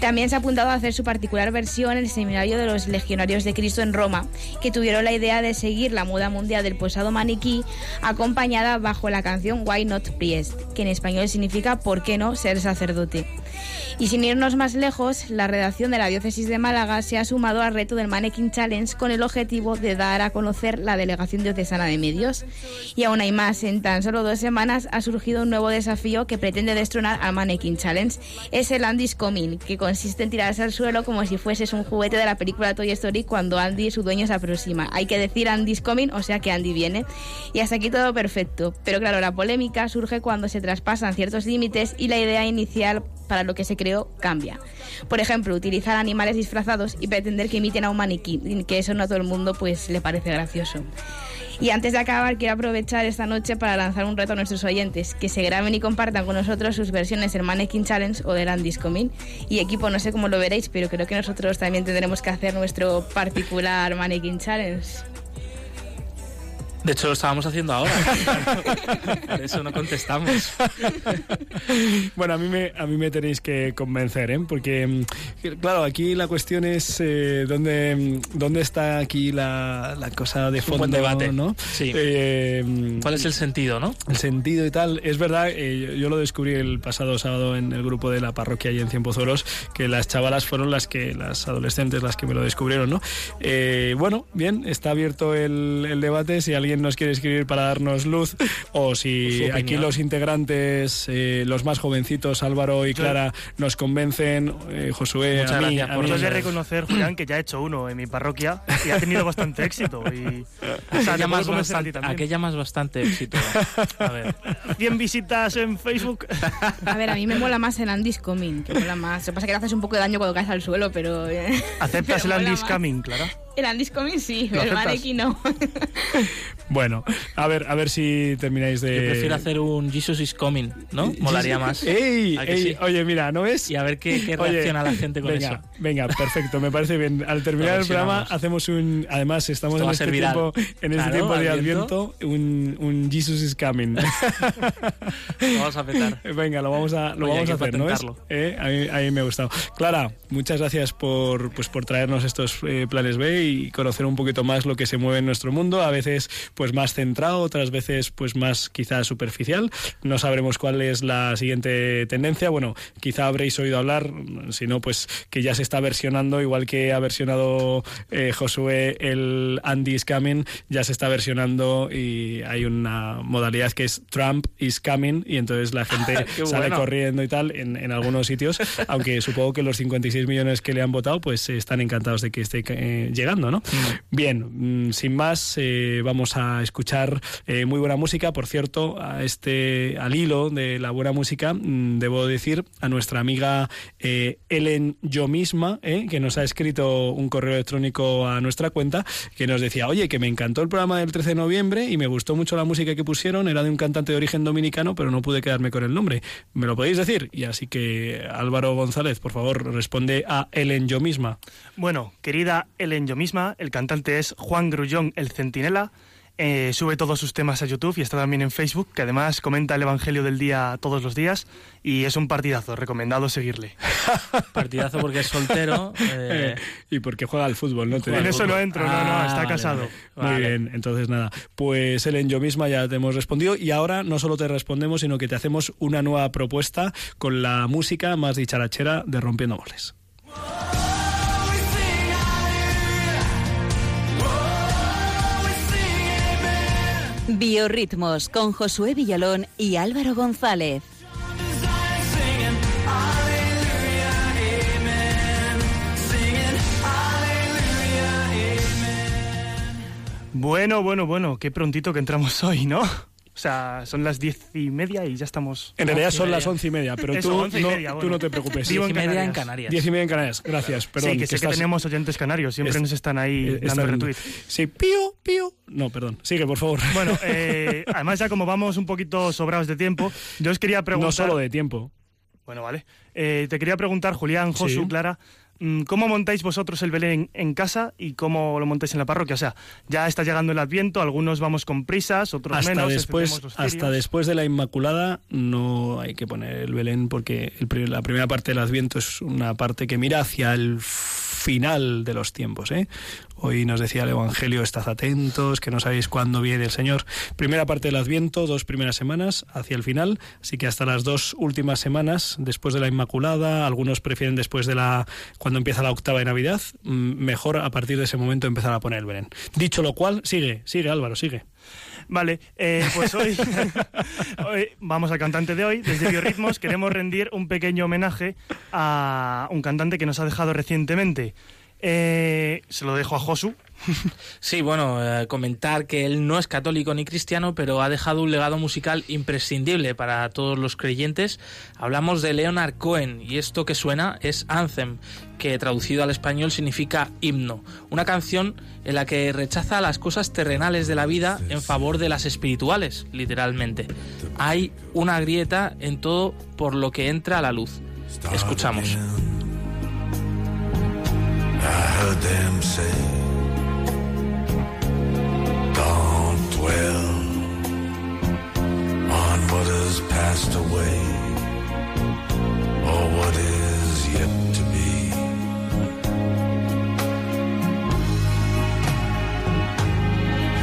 D: También se ha apuntado a hacer su particular versión en el seminario de los Legionarios de Cristo en Roma, que tuvieron la idea de seguir la moda mundial del posado maniquí, acompañada bajo la canción Why Not Priest, que en español significa ¿por qué no ser sacerdote? Y sin irnos más lejos, la redacción de la Diócesis de Málaga se ha sumado al reto del Mannequin Challenge con el objetivo de dar a conocer la Delegación Diocesana de Medios. Y aún hay más, en tan solo dos semanas ha surgido un nuevo desafío que pretende destronar al Mannequin Challenge. Es el Andy's Coming, que consiste en tirarse al suelo como si fueses un juguete de la película Toy Story cuando Andy su dueño se aproxima. Hay que decir Andy's Coming, o sea que Andy viene. Y hasta aquí todo perfecto. Pero claro, la polémica surge cuando se traspasan ciertos límites y la idea inicial para lo que se creó cambia. Por ejemplo, utilizar animales disfrazados y pretender que imiten a un maniquí, que eso no a todo el mundo pues le parece gracioso. Y antes de acabar, quiero aprovechar esta noche para lanzar un reto a nuestros oyentes, que se graben y compartan con nosotros sus versiones del Mannequin Challenge o del Andy's Coming. Y equipo, no sé cómo lo veréis, pero creo que nosotros también tendremos que hacer nuestro particular Mannequin Challenge.
E: De hecho, lo estábamos haciendo ahora. Por eso no contestamos.
B: bueno, a mí me, a mí me tenéis que convencer, ¿eh? Porque, mm, claro, aquí la cuestión es eh, dónde, mm, dónde está aquí la, la cosa de
E: un
B: fondo,
E: buen debate.
B: ¿no?
E: Sí.
B: Eh,
E: ¿Cuál es el sentido, no?
B: el sentido y tal. Es verdad, eh, yo, yo lo descubrí el pasado sábado en el grupo de la parroquia allí en Cienpozuelos, que las chavalas fueron las que, las adolescentes, las que me lo descubrieron, ¿no? Eh, bueno, bien, está abierto el, el debate. Si alguien nos quiere escribir para darnos luz, o si
E: opinión.
B: aquí los integrantes, eh, los más jovencitos, Álvaro y Clara, nos convencen, eh, Josué,
E: Muchas
B: a mí,
E: gracias
B: a mí-
F: de
E: Pues-
F: reconocer, Julián, que ya he hecho uno en mi parroquia y ha tenido bastante éxito. Y, o sea,
E: ¿A llamas
F: a
E: bastante, a qué llamas bastante éxito? A ver.
F: 100 visitas en Facebook.
D: A ver, a mí me mola más el Andy's Coming, que mola más. Lo que pasa es que le haces un poco de daño cuando caes al suelo, pero... eh,
F: ¿Aceptas el
D: pero mola
F: Andy's. Coming, Clara?
D: El Andy's Coming sí,
F: ¿Lo
D: pero el no.
B: Bueno, a ver, a ver si termináis de.
E: Yo prefiero hacer un Jesus is coming, ¿no? Molaría más.
B: ¡Ey! Oye, mira, ¿no es?
E: Y a ver qué, qué
B: Oye,
E: reacciona la gente con
B: venga,
E: eso.
B: Venga, perfecto, me parece bien. Al terminar el programa hacemos un... Además, estamos
E: Esto
B: en este, tiempo, en este
E: Claro,
B: tiempo de
E: Adviento.
B: Un, un Jesus is coming.
E: Lo vamos a petar.
B: Venga, lo vamos a, lo
E: Oye,
B: vamos a hacer. Eh, A, mí, a mí me ha gustado. Clara, muchas gracias por, pues, por traernos estos eh, planes B y conocer un poquito más lo que se mueve en nuestro mundo. A veces pues más centrado, otras veces pues más quizá superficial. No sabremos cuál es la siguiente tendencia. Bueno, quizá habréis oído hablar, si no, pues que ya se está versionando, igual que ha versionado eh, Josué el Andy's Coming, ya se está versionando y hay una modalidad que es Trump is Coming y entonces la gente sale
E: bueno.
B: corriendo y tal en, en algunos sitios, aunque supongo que los 56 millones que le han votado pues están encantados de que esté eh, llegando, ¿no? Bien, mm, sin más, eh, vamos a escuchar eh, muy buena música. Por cierto, a este, al hilo de la buena música, mm, debo decir a nuestra amiga eh, Ellen Yo misma, que nos ha escrito un correo electrónico a nuestra cuenta, que nos decía, oye, que me encantó el programa del 13 de noviembre y me gustó mucho la música que pusieron, era de un cantante de origen dominicano, pero no pude quedarme con el nombre. ¿Me lo podéis decir? Y así que Álvaro González, por favor, responde a Ellen Yo misma.
F: Bueno, querida Ellen yo misma, el cantante es Juan Grullón, el Centinela. Eh, sube todos sus temas a YouTube y está también en Facebook, que además comenta el Evangelio del día todos los días y es un partidazo, recomendado seguirle.
E: Partidazo porque es soltero. eh,
B: Eh, y porque juega al fútbol, ¿no? Te
F: en eso no entro, no, no,
E: Ah,
F: está
E: vale,
F: casado.
E: vale.
B: Muy
E: Vale.
B: bien, entonces nada, pues Ellen, yo misma ya te hemos respondido y ahora no solo te respondemos, sino que te hacemos una nueva propuesta con la música más dicharachera de Rompiendo Moles.
A: Biorritmos con Josué Villalón y Álvaro González.
F: Bueno, bueno, bueno, qué prontito que entramos hoy, ¿no? O sea, son las diez y media y ya estamos...
B: En realidad son las once y media, pero
F: Eso,
B: tú, no,
F: media,
B: tú no te preocupes.
E: Diez y media en
F: Canarias.
B: Diez y media en Canarias, gracias. Perdón,
F: sí, que sé que tenemos oyentes canarios, siempre
B: es-
F: nos están ahí
B: eh,
F: dando
B: están-
F: retweet.
B: Sí, pío, pío. No, perdón, sigue, por favor.
F: Bueno, eh, además ya como vamos un poquito sobrados de tiempo, yo os quería preguntar...
B: no solo de tiempo.
F: Bueno, vale. Eh, te quería preguntar, Julián, Josu,
B: Sí.
F: Clara, ¿cómo montáis vosotros el Belén en casa y cómo lo montáis en la parroquia? O sea, ya está llegando el Adviento, algunos vamos con prisas, otros
B: Hasta
F: menos.
B: después, hasta después de la Inmaculada no hay que poner el Belén porque el la primera parte del Adviento es una parte que mira hacia el final de los tiempos. ¿eh? Hoy nos decía el Evangelio, estad atentos, que no sabéis cuándo viene el Señor. Primera parte del Adviento, dos primeras semanas hacia el final, así que hasta las dos últimas semanas después de la Inmaculada, algunos prefieren después de la cuando empieza la octava de Navidad, mm, mejor a partir de ese momento empezar a poner el Belén. Dicho lo cual, sigue, sigue Álvaro, sigue.
F: Vale, eh, pues hoy, hoy vamos al cantante de hoy. Desde Biorritmos queremos rendir un pequeño homenaje a un cantante que nos ha dejado recientemente. Eh, se lo dejo a Josu.
E: Sí, bueno, eh, comentar que él no es católico ni cristiano, pero ha dejado un legado musical imprescindible para todos los creyentes. Hablamos de Leonard Cohen y esto que suena es Anthem, que traducido al español significa himno. Una canción en la que rechaza las cosas terrenales de la vida en favor de las espirituales, literalmente. Hay una grieta en todo por lo que entra a la luz. Escuchamos.
C: I heard them say, Don't dwell on what has passed away or what is yet to be.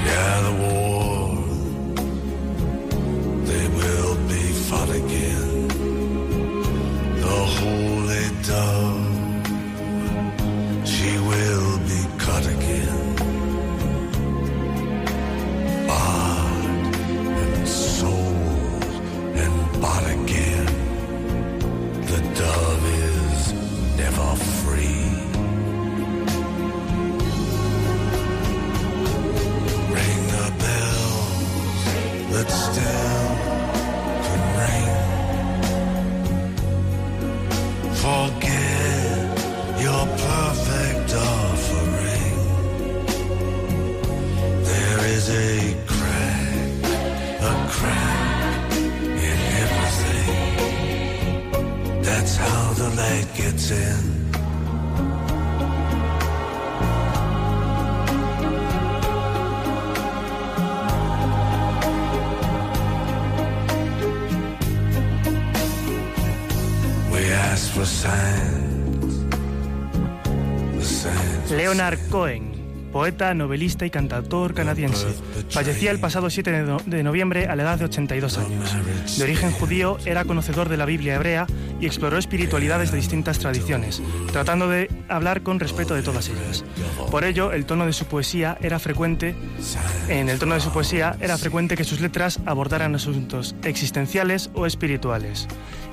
C: Yeah, the war
F: poeta, novelista y cantautor canadiense, fallecía el pasado 7 de, de noviembre a la edad de 82 años. De origen judío, era conocedor de la Biblia hebrea y exploró espiritualidades de distintas tradiciones, tratando de hablar con respeto de todas ellas. Por ello, el tono de su poesía era frecuente, en el tono de su poesía era frecuente que sus letras abordaran asuntos existenciales o espirituales.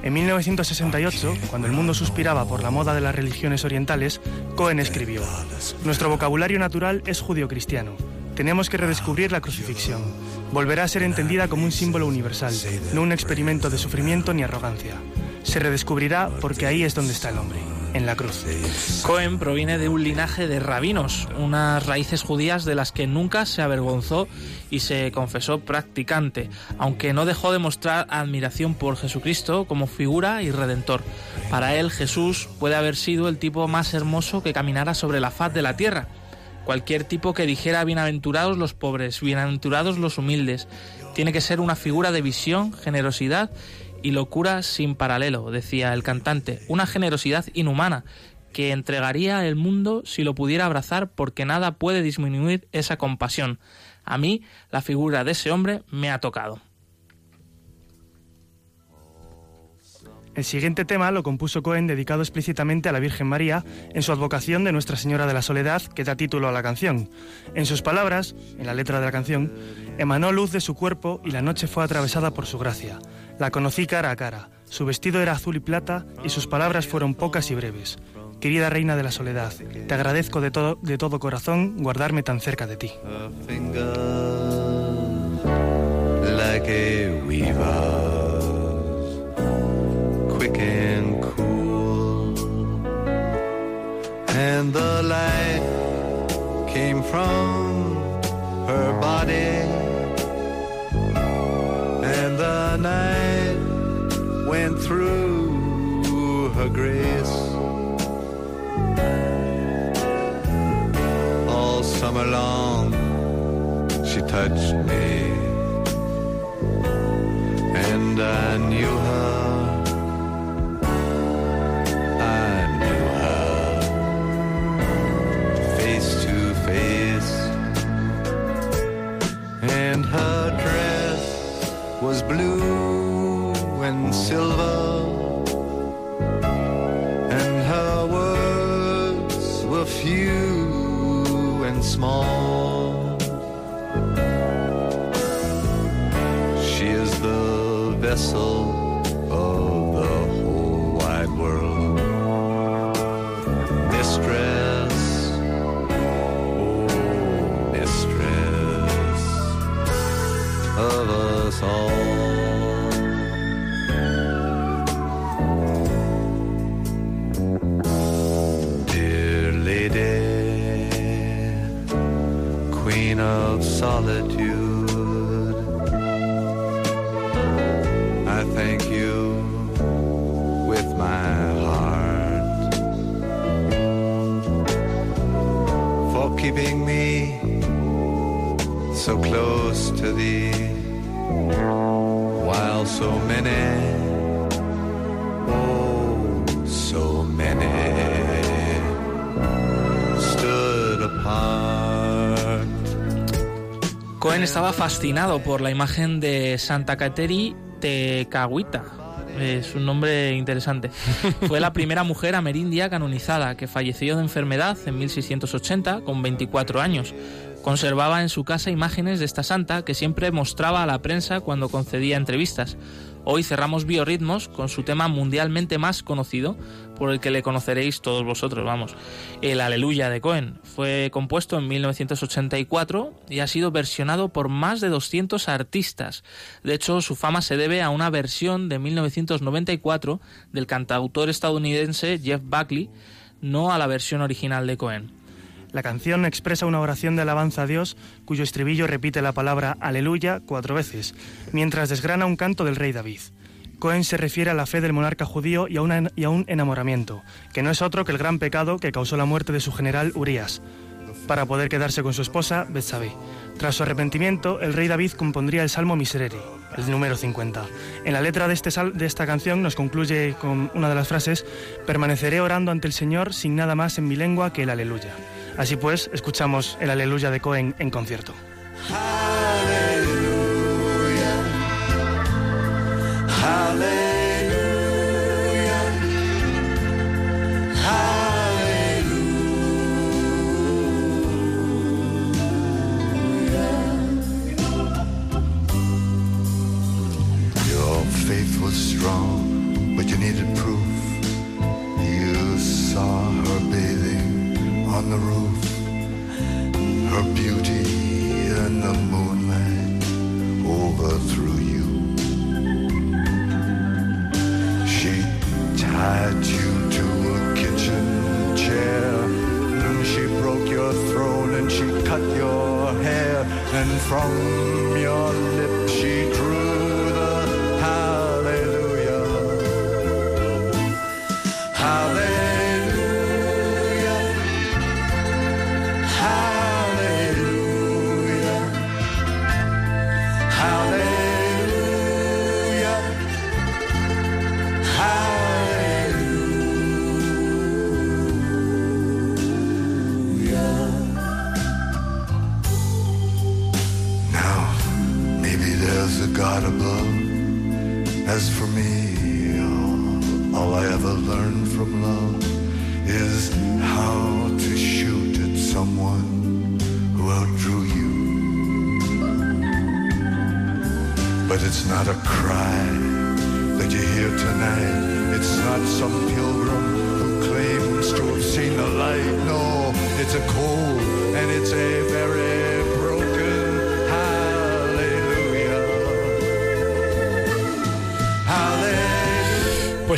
F: En 1968, cuando el mundo suspiraba por la moda de las religiones orientales, Cohen escribió: Nuestro vocabulario natural es judío-cristiano. Tenemos que redescubrir la crucifixión. Volverá a ser entendida como un símbolo universal, no un experimento de sufrimiento ni arrogancia. Se redescubrirá porque ahí es donde está el hombre, en la cruz.
E: Cohen proviene de un linaje de rabinos, unas raíces judías de las que nunca se avergonzó y se confesó practicante, aunque no dejó de mostrar admiración por Jesucristo como figura y redentor. Para él Jesús puede haber sido el tipo más hermoso que caminara sobre la faz de la tierra. Cualquier tipo que dijera bienaventurados los pobres, bienaventurados los humildes, tiene que ser una figura de visión, generosidad y locura sin paralelo, decía el cantante, una generosidad inhumana que entregaría el mundo si lo pudiera abrazar porque nada puede disminuir esa compasión. A mí la figura de ese hombre me ha tocado.
F: El siguiente tema lo compuso Cohen dedicado explícitamente a la Virgen María en su advocación de Nuestra Señora de la Soledad, que da título a la canción. En sus palabras, en la letra de la canción, emanó luz de su cuerpo y la noche fue atravesada por su gracia. La conocí cara a cara. Su vestido era azul y plata y sus palabras fueron pocas y breves. Querida Reina de la Soledad, te agradezco de todo, de todo corazón guardarme tan cerca de ti.
C: So many, oh, so many stood apart.
E: Cohen estaba fascinado por la imagen de Santa Cateri Tecahuita. Es un nombre interesante. Fue la primera mujer amerindia canonizada que falleció de enfermedad en 1680 con 24 años. Conservaba en su casa imágenes de esta santa que siempre mostraba a la prensa cuando concedía entrevistas. Hoy cerramos Biorritmos con su tema mundialmente más conocido, por el que le conoceréis todos vosotros, vamos, el Aleluya de Cohen. Fue compuesto en 1984 y ha sido versionado por más de 200 artistas. De hecho, su fama se debe a una versión de 1994 del cantautor estadounidense Jeff Buckley, no a la versión original de Cohen.
F: La canción expresa una oración de alabanza a Dios cuyo estribillo repite la palabra aleluya cuatro veces, mientras desgrana un canto del rey David. Cohen se refiere a la fe del monarca judío y a, un enamoramiento, que no es otro que el gran pecado que causó la muerte de su general Urias, para poder quedarse con su esposa Betsabé. Tras su arrepentimiento, el rey David compondría el Salmo Miserere, el número 50. En la letra de, este sal- de esta canción nos concluye con una de las frases, permaneceré orando ante el Señor sin nada más en mi lengua que el aleluya. Así pues, escuchamos el aleluya de Cohen en concierto.
C: Your faith was strong,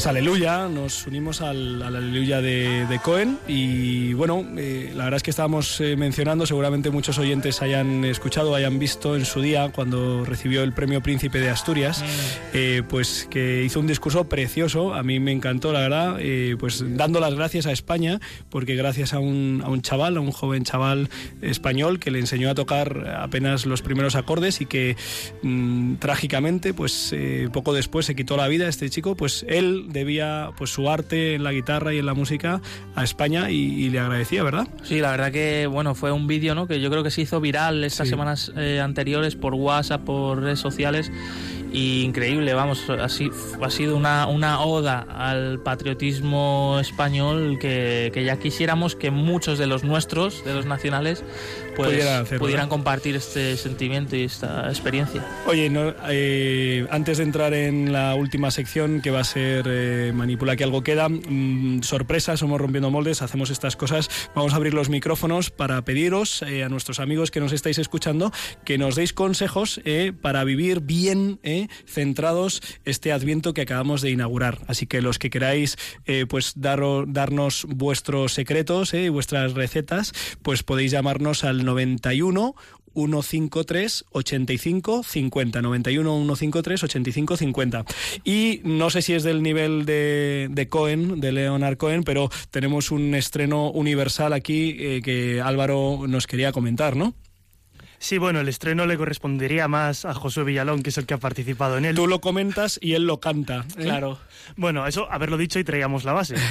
B: Pues aleluya, nos unimos al, al aleluya de, de Cohen y bueno, eh, la verdad es que estábamos eh, mencionando, seguramente muchos oyentes hayan escuchado, hayan visto en su día cuando recibió el premio Príncipe de Asturias, eh, pues que hizo un discurso precioso, a mí me encantó la verdad, pues dando las gracias a España, porque gracias a un, a un chaval, a un joven chaval español que le enseñó a tocar apenas los primeros acordes y que mm, trágicamente, pues poco después se quitó la vida este chico, pues él debía pues su arte en la guitarra y en la música a España y, y le agradecía, ¿verdad?
E: Sí, la verdad que bueno fue un vídeo ¿no? que yo creo que se hizo viral estas
B: Sí.
E: semanas eh, anteriores por WhatsApp, por redes sociales. Y increíble, vamos, así ha sido una, una oda al patriotismo español que, que ya quisiéramos que muchos de los nuestros, de los nacionales, pues
B: Pudieran
E: compartir este sentimiento y esta experiencia.
B: Oye, no, eh, antes de entrar en la última sección que va a ser eh, Manipula que algo queda, mm, sorpresa, somos rompiendo moldes, hacemos estas cosas. Vamos a abrir los micrófonos para pediros eh, a nuestros amigos que nos estáis escuchando que nos deis consejos eh, para vivir bien, eh, centrados este adviento que acabamos de inaugurar. Así que los que queráis pues daro- darnos vuestros secretos y vuestras recetas, pues podéis llamarnos al 91 153 85 50 91 153 85 50 y no sé si es del nivel de, de Cohen de Leonard Cohen pero tenemos un estreno universal aquí eh, que Álvaro nos quería comentar ¿no?
F: Sí, bueno, el estreno le correspondería más a Josué Villalón, que es el que ha participado en él.
B: Tú lo comentas y él lo canta. ¿eh?
E: Claro.
F: Bueno, eso, haberlo dicho y traíamos la base.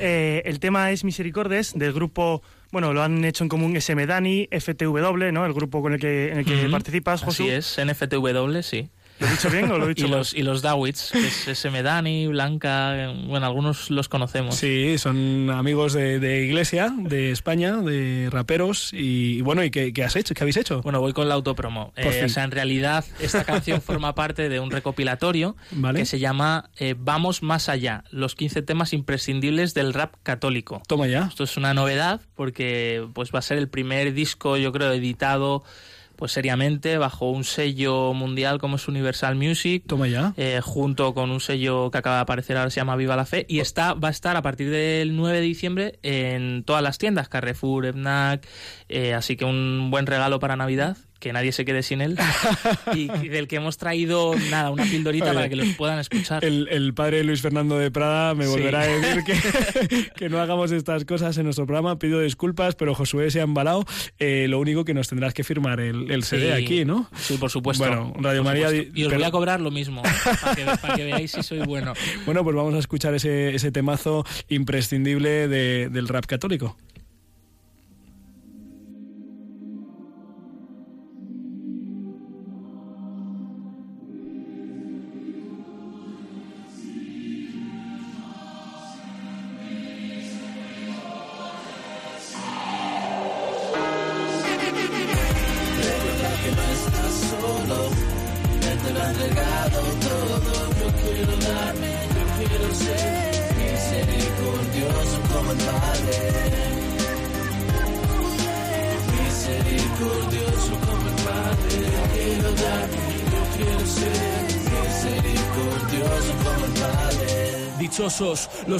F: Eh, el tema es Misericordes, del grupo, bueno, lo han hecho en común SM Dani, FTW, ¿no? El grupo con el que, en el que participas, Josu.
E: Así es, NFTW, sí.
F: ¿Lo he dicho bien o lo he dicho
E: Y
F: mal?
E: los, y los Dawits, que es SM Dani, Blanca, bueno, algunos los conocemos.
B: Sí, son amigos de, de Iglesia, de España, de raperos. Y, y bueno, ¿y qué, qué has hecho? ¿Qué habéis hecho?
E: Bueno, voy con la autopromo. Eh, o sea, en realidad, esta canción forma parte de un recopilatorio
B: Vale.
E: que se llama eh, Vamos Más Allá, los 15 temas imprescindibles del rap católico.
B: Toma ya.
E: Esto es una novedad porque pues va a ser el primer disco, yo creo, editado pues seriamente bajo un sello mundial como es Universal Music.
B: Toma ya.
E: eh, junto con un sello que acaba de aparecer ahora se llama Viva la Fe y está va a estar a partir del 9 de diciembre en todas las tiendas Carrefour, Fnac, eh, así que un buen regalo para Navidad que nadie se quede sin él y, y del que hemos traído nada una pildorita
B: Oye,
E: para que los puedan escuchar
B: El, el padre Luis Fernando de Prada me
E: Sí.
B: volverá a decir que, que no hagamos estas cosas en nuestro programa. Pido disculpas, pero Josué se ha embalado. Eh, lo único que nos tendrás que firmar el, el CD
E: Sí.
B: aquí, ¿no?
E: Sí, por supuesto.
B: Bueno, Radio María
E: supuesto. Y os
B: pero-
E: voy a cobrar lo mismo, para que, para que veáis si soy bueno.
B: Bueno, pues vamos a escuchar ese, ese temazo imprescindible de- del rap católico.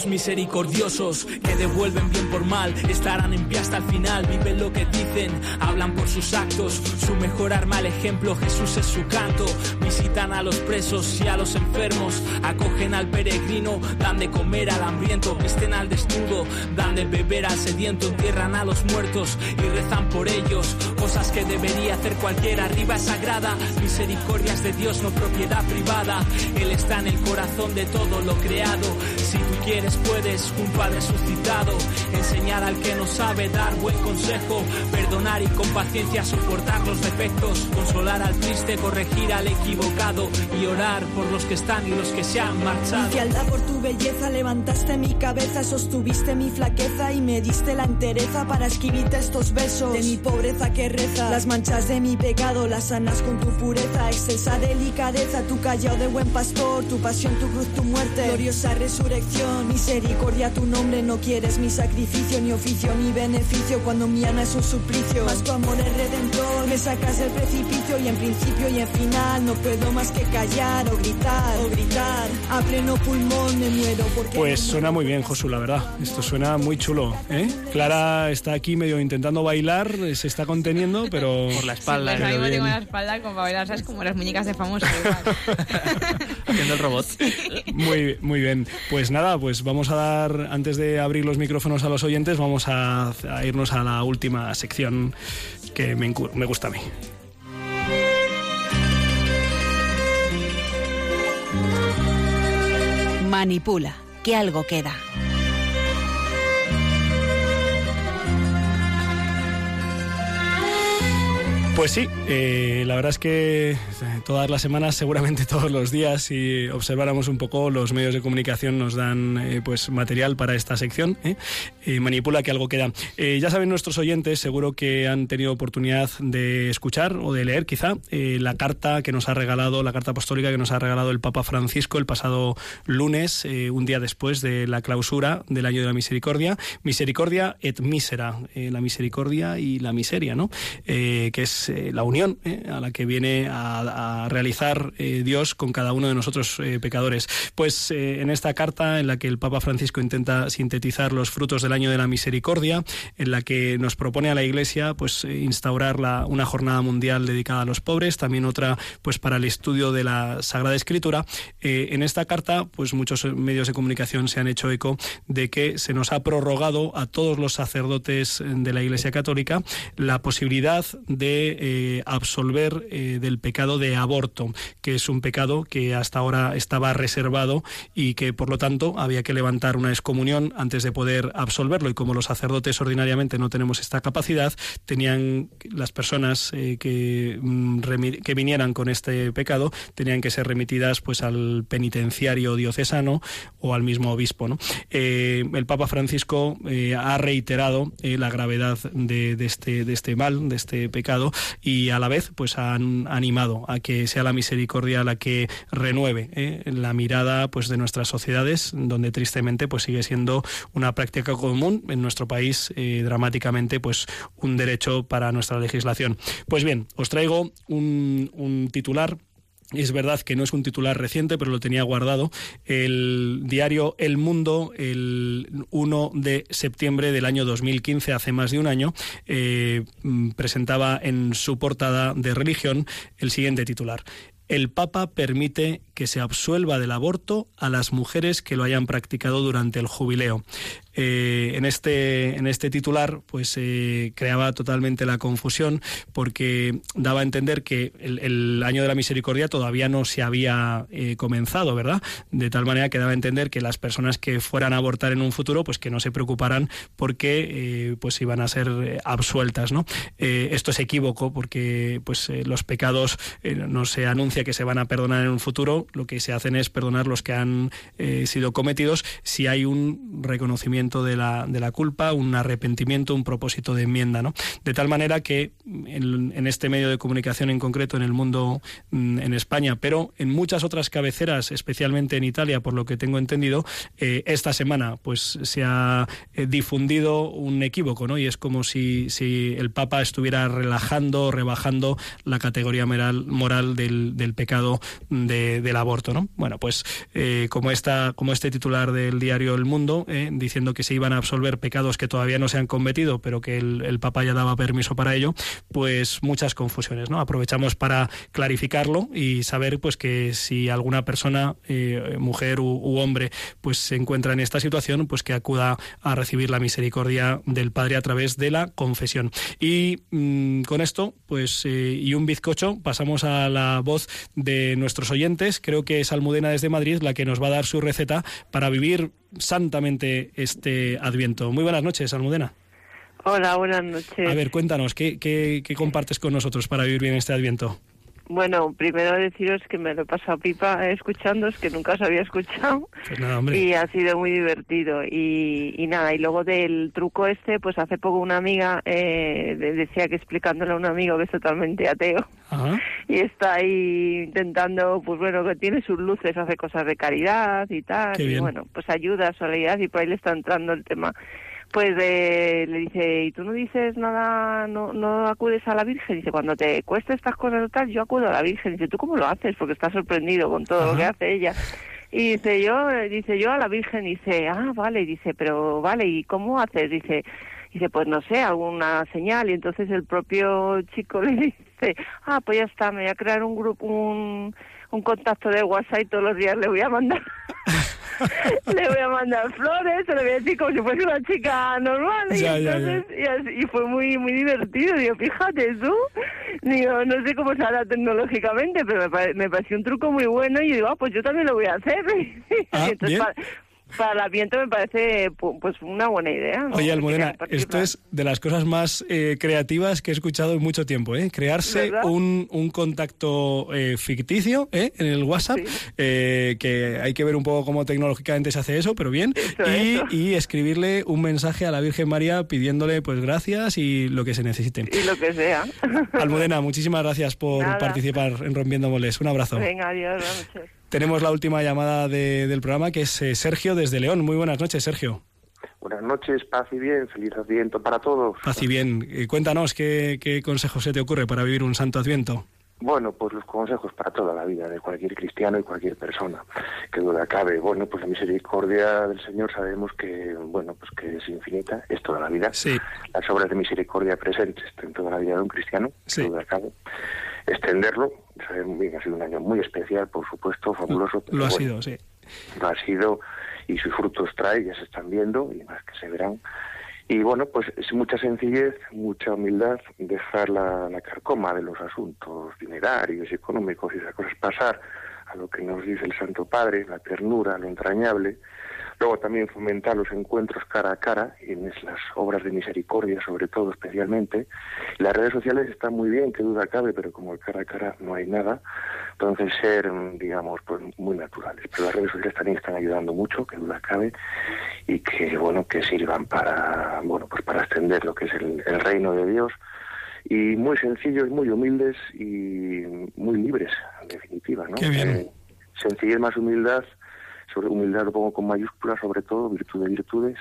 H: Misericordiosos que devuelven bien por mal, estarán en pie hasta el final, viven lo que dicen, hablan por sus actos, su mejor arma el ejemplo, Jesús es su canto, visitan a los presos y a los enfermos, acogen al peregrino, dan de comer al hambriento, visten al desnudo, dan de beber al sediento, entierran a los muertos y rezan por ellos, cosas que debería hacer cualquiera, arriba sagrada, misericordias de Dios, no propiedad privada, Él está en el corazón de todo lo creado, si tú quieres puedes, un Padre suscitado, enseñar al que no sabe, dar buen consejo, perdonar y con paciencia soportar los defectos, consolar al triste, corregir al equivocado y orar por los que están y los que se han marchado.
I: Mi fialdad por tu belleza levantaste mi cabeza, sostuviste mi flaqueza y me diste la entereza para escribirte estos versos de mi pobreza que reza. Las manchas de mi pecado las sanas con tu pureza, excelsa delicadeza, tu callao de buen pastor, tu pasión, tu cruz, tu muerte, gloriosa resurrección, misericordia tu nombre, no quieres mi sacrificio, ni oficio, ni beneficio, cuando mi alma es un suplicio, mas tu amor es redentor, me sacas del precipicio y en principio y en final no puedo más que callar o gritar, o gritar, a pleno pulmón me muero porque...
B: Pues suena muy bien, Josu, la verdad. Esto suena muy chulo. ¿eh? Clara está aquí medio intentando bailar, se está conteniendo, pero...
E: Por la espalda,
D: Pues
E: ¿eh?
D: ahora mismo
B: bien.
D: tengo la espalda como para bailar, ¿sabes? Como las muñecas de famosos. igual.
E: haciendo el robot.
B: Muy, muy bien. Pues nada, pues vamos a dar, antes de abrir los micrófonos a los oyentes, vamos a, irnos a la última sección que me gusta a mí.
A: Manipula, que algo queda.
B: Pues sí, eh, la verdad es que eh, todas las semanas, seguramente todos los días, si observáramos un poco, los medios de comunicación nos dan eh, pues material para esta sección. ¿eh? Eh, manipula que algo queda. Eh, ya saben nuestros oyentes, seguro que han tenido oportunidad de escuchar o de leer quizá la carta que nos ha regalado, la carta apostólica que nos ha regalado el Papa Francisco el pasado lunes, un día después de la clausura del año de la misericordia. Misericordia et misera, la misericordia y la miseria, ¿no? Que es pues la unión a la que viene a, realizar Dios con cada uno de nosotros pecadores. Pues en esta carta en la que el Papa Francisco intenta sintetizar los frutos del año de la misericordia, en la que nos propone a la Iglesia pues instaurar la, una jornada mundial dedicada a los pobres, también otra pues para el estudio de la Sagrada Escritura. en esta carta, pues muchos medios de comunicación se han hecho eco de que se nos ha prorrogado a todos los sacerdotes de la Iglesia Católica la posibilidad de eh, absolver eh, del pecado de aborto, que es un pecado que hasta ahora estaba reservado y que por lo tanto había que levantar una excomunión antes de poder absolverlo y como los sacerdotes ordinariamente no tenemos esta capacidad, tenían las personas eh, que, mm, que vinieran con este pecado tenían que ser remitidas pues al penitenciario diocesano o al mismo obispo. ¿no? El Papa Francisco ha reiterado la gravedad de, este, de este mal, de este pecado, y a la vez pues han animado a que sea la misericordia la que renueve la mirada pues de nuestras sociedades, donde tristemente pues sigue siendo una práctica común en nuestro país, dramáticamente pues un derecho para nuestra legislación. Pues bien, os traigo un, un titular es verdad que no es un titular reciente, pero lo tenía guardado. El diario El Mundo, el 1 de septiembre del año 2015, hace más de un año, eh, presentaba en su portada de religión el siguiente titular. El Papa permite que se absuelva del aborto a las mujeres que lo hayan practicado durante el jubileo. Eh, en, este, en este titular pues eh, creaba totalmente la confusión porque daba a entender que el, año de la misericordia todavía no se había eh, comenzado, ¿verdad? De tal manera que daba a entender que las personas que fueran a abortar en un futuro pues que no se preocuparan porque pues iban a ser absueltas, ¿no? esto es equívoco porque pues los pecados no se anuncia que se van a perdonar en un futuro, lo que se hacen es perdonar los que han sido cometidos si hay un reconocimiento de la, de la culpa, un arrepentimiento, un propósito de enmienda. ¿no? De tal manera que en, este medio de comunicación en concreto, en el mundo mm, en España, pero en muchas otras cabeceras, especialmente en Italia, por lo que tengo entendido, eh, esta semana pues se ha eh, difundido un equívoco, ¿no? Y es como si, si el Papa estuviera relajando, rebajando la categoría moral, moral del, del pecado del aborto, ¿no? Bueno, pues eh, como, esta, como este titular del diario El Mundo, diciendo que se iban a absolver pecados que todavía no se han cometido, pero que el, Papa ya daba permiso para ello, pues muchas confusiones, ¿no? Aprovechamos para clarificarlo y saber, pues, que si alguna persona, eh, mujer u, hombre, pues se encuentra en esta situación, pues que acuda a recibir la misericordia del Padre a través de la confesión. Y mm, con esto, pues, eh, y un bizcocho, pasamos a la voz de nuestros oyentes. Creo que es Almudena desde Madrid la que nos va a dar su receta para vivir santamente este Adviento. Muy buenas noches, Almudena.
J: Hola, buenas noches.
B: A ver, cuéntanos, ¿qué, qué, qué compartes con nosotros para vivir bien este Adviento?
J: Bueno, primero deciros que me lo he pasado pipa escuchándoos, que nunca os había escuchado.
B: Pues
J: y ha sido muy divertido. Y, y, nada, y luego del truco este, pues hace poco una amiga eh, decía que explicándole a un amigo que es totalmente ateo. Y está ahí intentando, pues bueno, que tiene sus luces, hace cosas de caridad y tal. y bueno, pues ayuda, solidaridad, y por ahí le está entrando el tema pues eh, le dice, ¿y tú no dices nada, no, no acudes a la Virgen? Dice, cuando te cuesta estas cosas tal, yo acudo a la Virgen. Dice, ¿tú cómo lo haces? Porque estás sorprendido con todo lo que hace ella. Y dice, yo, dice, yo a la Virgen, dice, ah, vale, dice, pero vale, ¿y cómo haces? Dice, dice, pues no sé, alguna señal. Y entonces el propio chico le dice, ah, pues ya está, me voy a crear un grupo, un, un contacto de WhatsApp y todos los días le voy a mandar le voy a mandar flores, se le voy a decir como si fuese una chica normal. y, entonces, Y, fue muy muy divertido. Digo, fíjate tú. Digo, no sé cómo se hará tecnológicamente, pero me, me pareció un truco muy bueno. Y digo, ah, pues yo también lo voy a hacer.
B: Ah, entonces,
J: para el viento me parece pues una buena idea.
B: Oye, Almudena, esto es de las cosas más eh, creativas que he escuchado en mucho tiempo, ¿eh? Crearse un, un, contacto eh, ficticio ¿eh? en el WhatsApp, que hay que ver un poco cómo tecnológicamente se hace eso, pero bien, y, y, escribirle un mensaje a la Virgen María pidiéndole pues gracias y lo que se necesite.
J: Y lo que sea.
B: Almudena, muchísimas gracias por participar en Rompiendo Moles. Un abrazo.
J: Venga, adiós, buenas noches.
B: Tenemos la última llamada del programa, que es eh, Sergio desde León. Muy buenas noches, Sergio.
K: Buenas noches, paz y bien, feliz Adviento para todos.
B: Paz y bien. Eh, cuéntanos qué, qué consejo se te ocurre para vivir un santo Adviento.
K: Bueno, pues los consejos para toda la vida de cualquier cristiano y cualquier persona, que duda cabe. Bueno, pues la misericordia del Señor sabemos que, bueno, pues que es infinita, es toda la vida.
B: Sí.
K: Las obras de misericordia presentes en toda la vida de un cristiano, que duda cabe. Extenderlo, ha sido un año muy especial, por supuesto, fabuloso.
B: Lo ha sido, sí.
K: Lo ha sido y sus frutos trae, ya se están viendo y más que se verán. Y bueno, pues es mucha sencillez, mucha humildad, dejar la, la carcoma de los asuntos dinerarios, económicos y esas cosas pasar a lo que nos dice el Santo Padre, la ternura, lo entrañable, Luego también fomentar los encuentros cara a cara, en las obras de misericordia sobre todo especialmente. Las redes sociales están muy bien, que duda cabe, pero como el cara a cara no hay nada, entonces ser, digamos, pues muy naturales. Pero las redes sociales también están ayudando mucho, que duda cabe, y que, bueno, que sirvan para, bueno, pues para extender lo que es el, reino de Dios y muy sencillos, muy humildes y muy libres, en definitiva, ¿no?
B: Qué bien. Eh,
K: sencillez más humildad humildad lo pongo con mayúsculas, sobre todo, virtud de virtudes,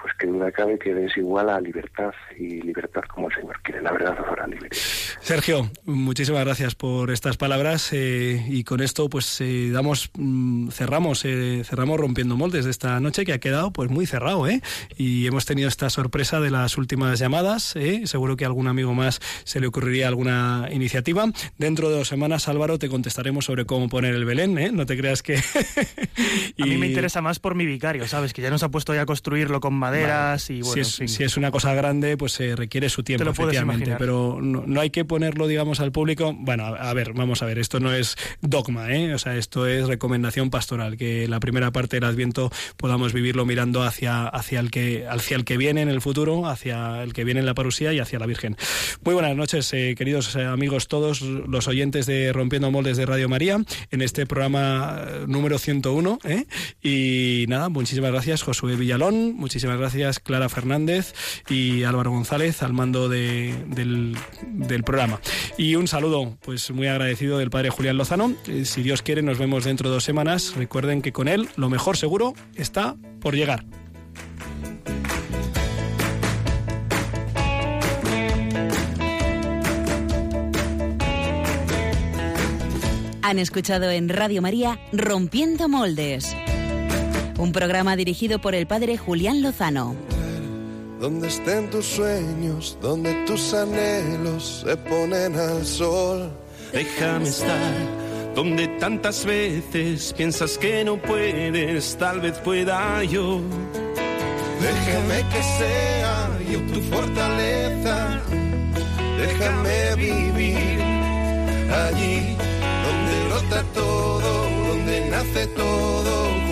K: pues que duda cabe que es igual a libertad y libertad como el Señor quiere. La verdad os hará libres.
B: Sergio, muchísimas gracias por estas palabras eh, y con esto pues eh, damos mm, cerramos eh, cerramos rompiendo moldes de esta noche que ha quedado pues muy cerrado, ¿eh? Y hemos tenido esta sorpresa de las últimas llamadas, ¿eh? Seguro que a algún amigo más se le ocurriría alguna iniciativa. Dentro de dos semanas, Álvaro, te contestaremos sobre cómo poner el Belén, ¿eh? No te creas que
F: A mí me interesa más por mi vicario, ¿sabes? Que ya nos ha puesto ya a construirlo con maderas y bueno,
B: si es, una cosa grande, pues se requiere su tiempo, efectivamente. Pero no, hay que ponerlo, digamos, al público. Bueno, a, ver, vamos a ver, esto no es dogma, ¿eh? O sea, esto es recomendación pastoral, que la primera parte del Adviento podamos vivirlo mirando hacia, hacia, el que, hacia el que viene en el futuro, hacia el que viene en la parusía y hacia la Virgen. Muy buenas noches, eh, queridos eh, amigos todos los oyentes de Rompiendo Moldes de Radio María, en este programa eh, número 101. Y nada, muchísimas gracias, Josué Villalón, muchísimas gracias Clara Fernández y Álvaro González al mando del, programa. Y un saludo, pues muy agradecido del padre Julián Lozano. Si Dios quiere, nos vemos dentro de dos semanas. Recuerden que con él lo mejor seguro está por llegar.
A: Han escuchado en Radio María Rompiendo Moldes un programa dirigido por el padre Julián Lozano.
L: Donde estén tus sueños, donde tus anhelos se ponen al sol.
M: Déjame estar donde tantas veces piensas que no puedes, tal vez pueda yo.
L: Déjame que sea yo tu fortaleza, déjame vivir allí donde brota todo, donde nace todo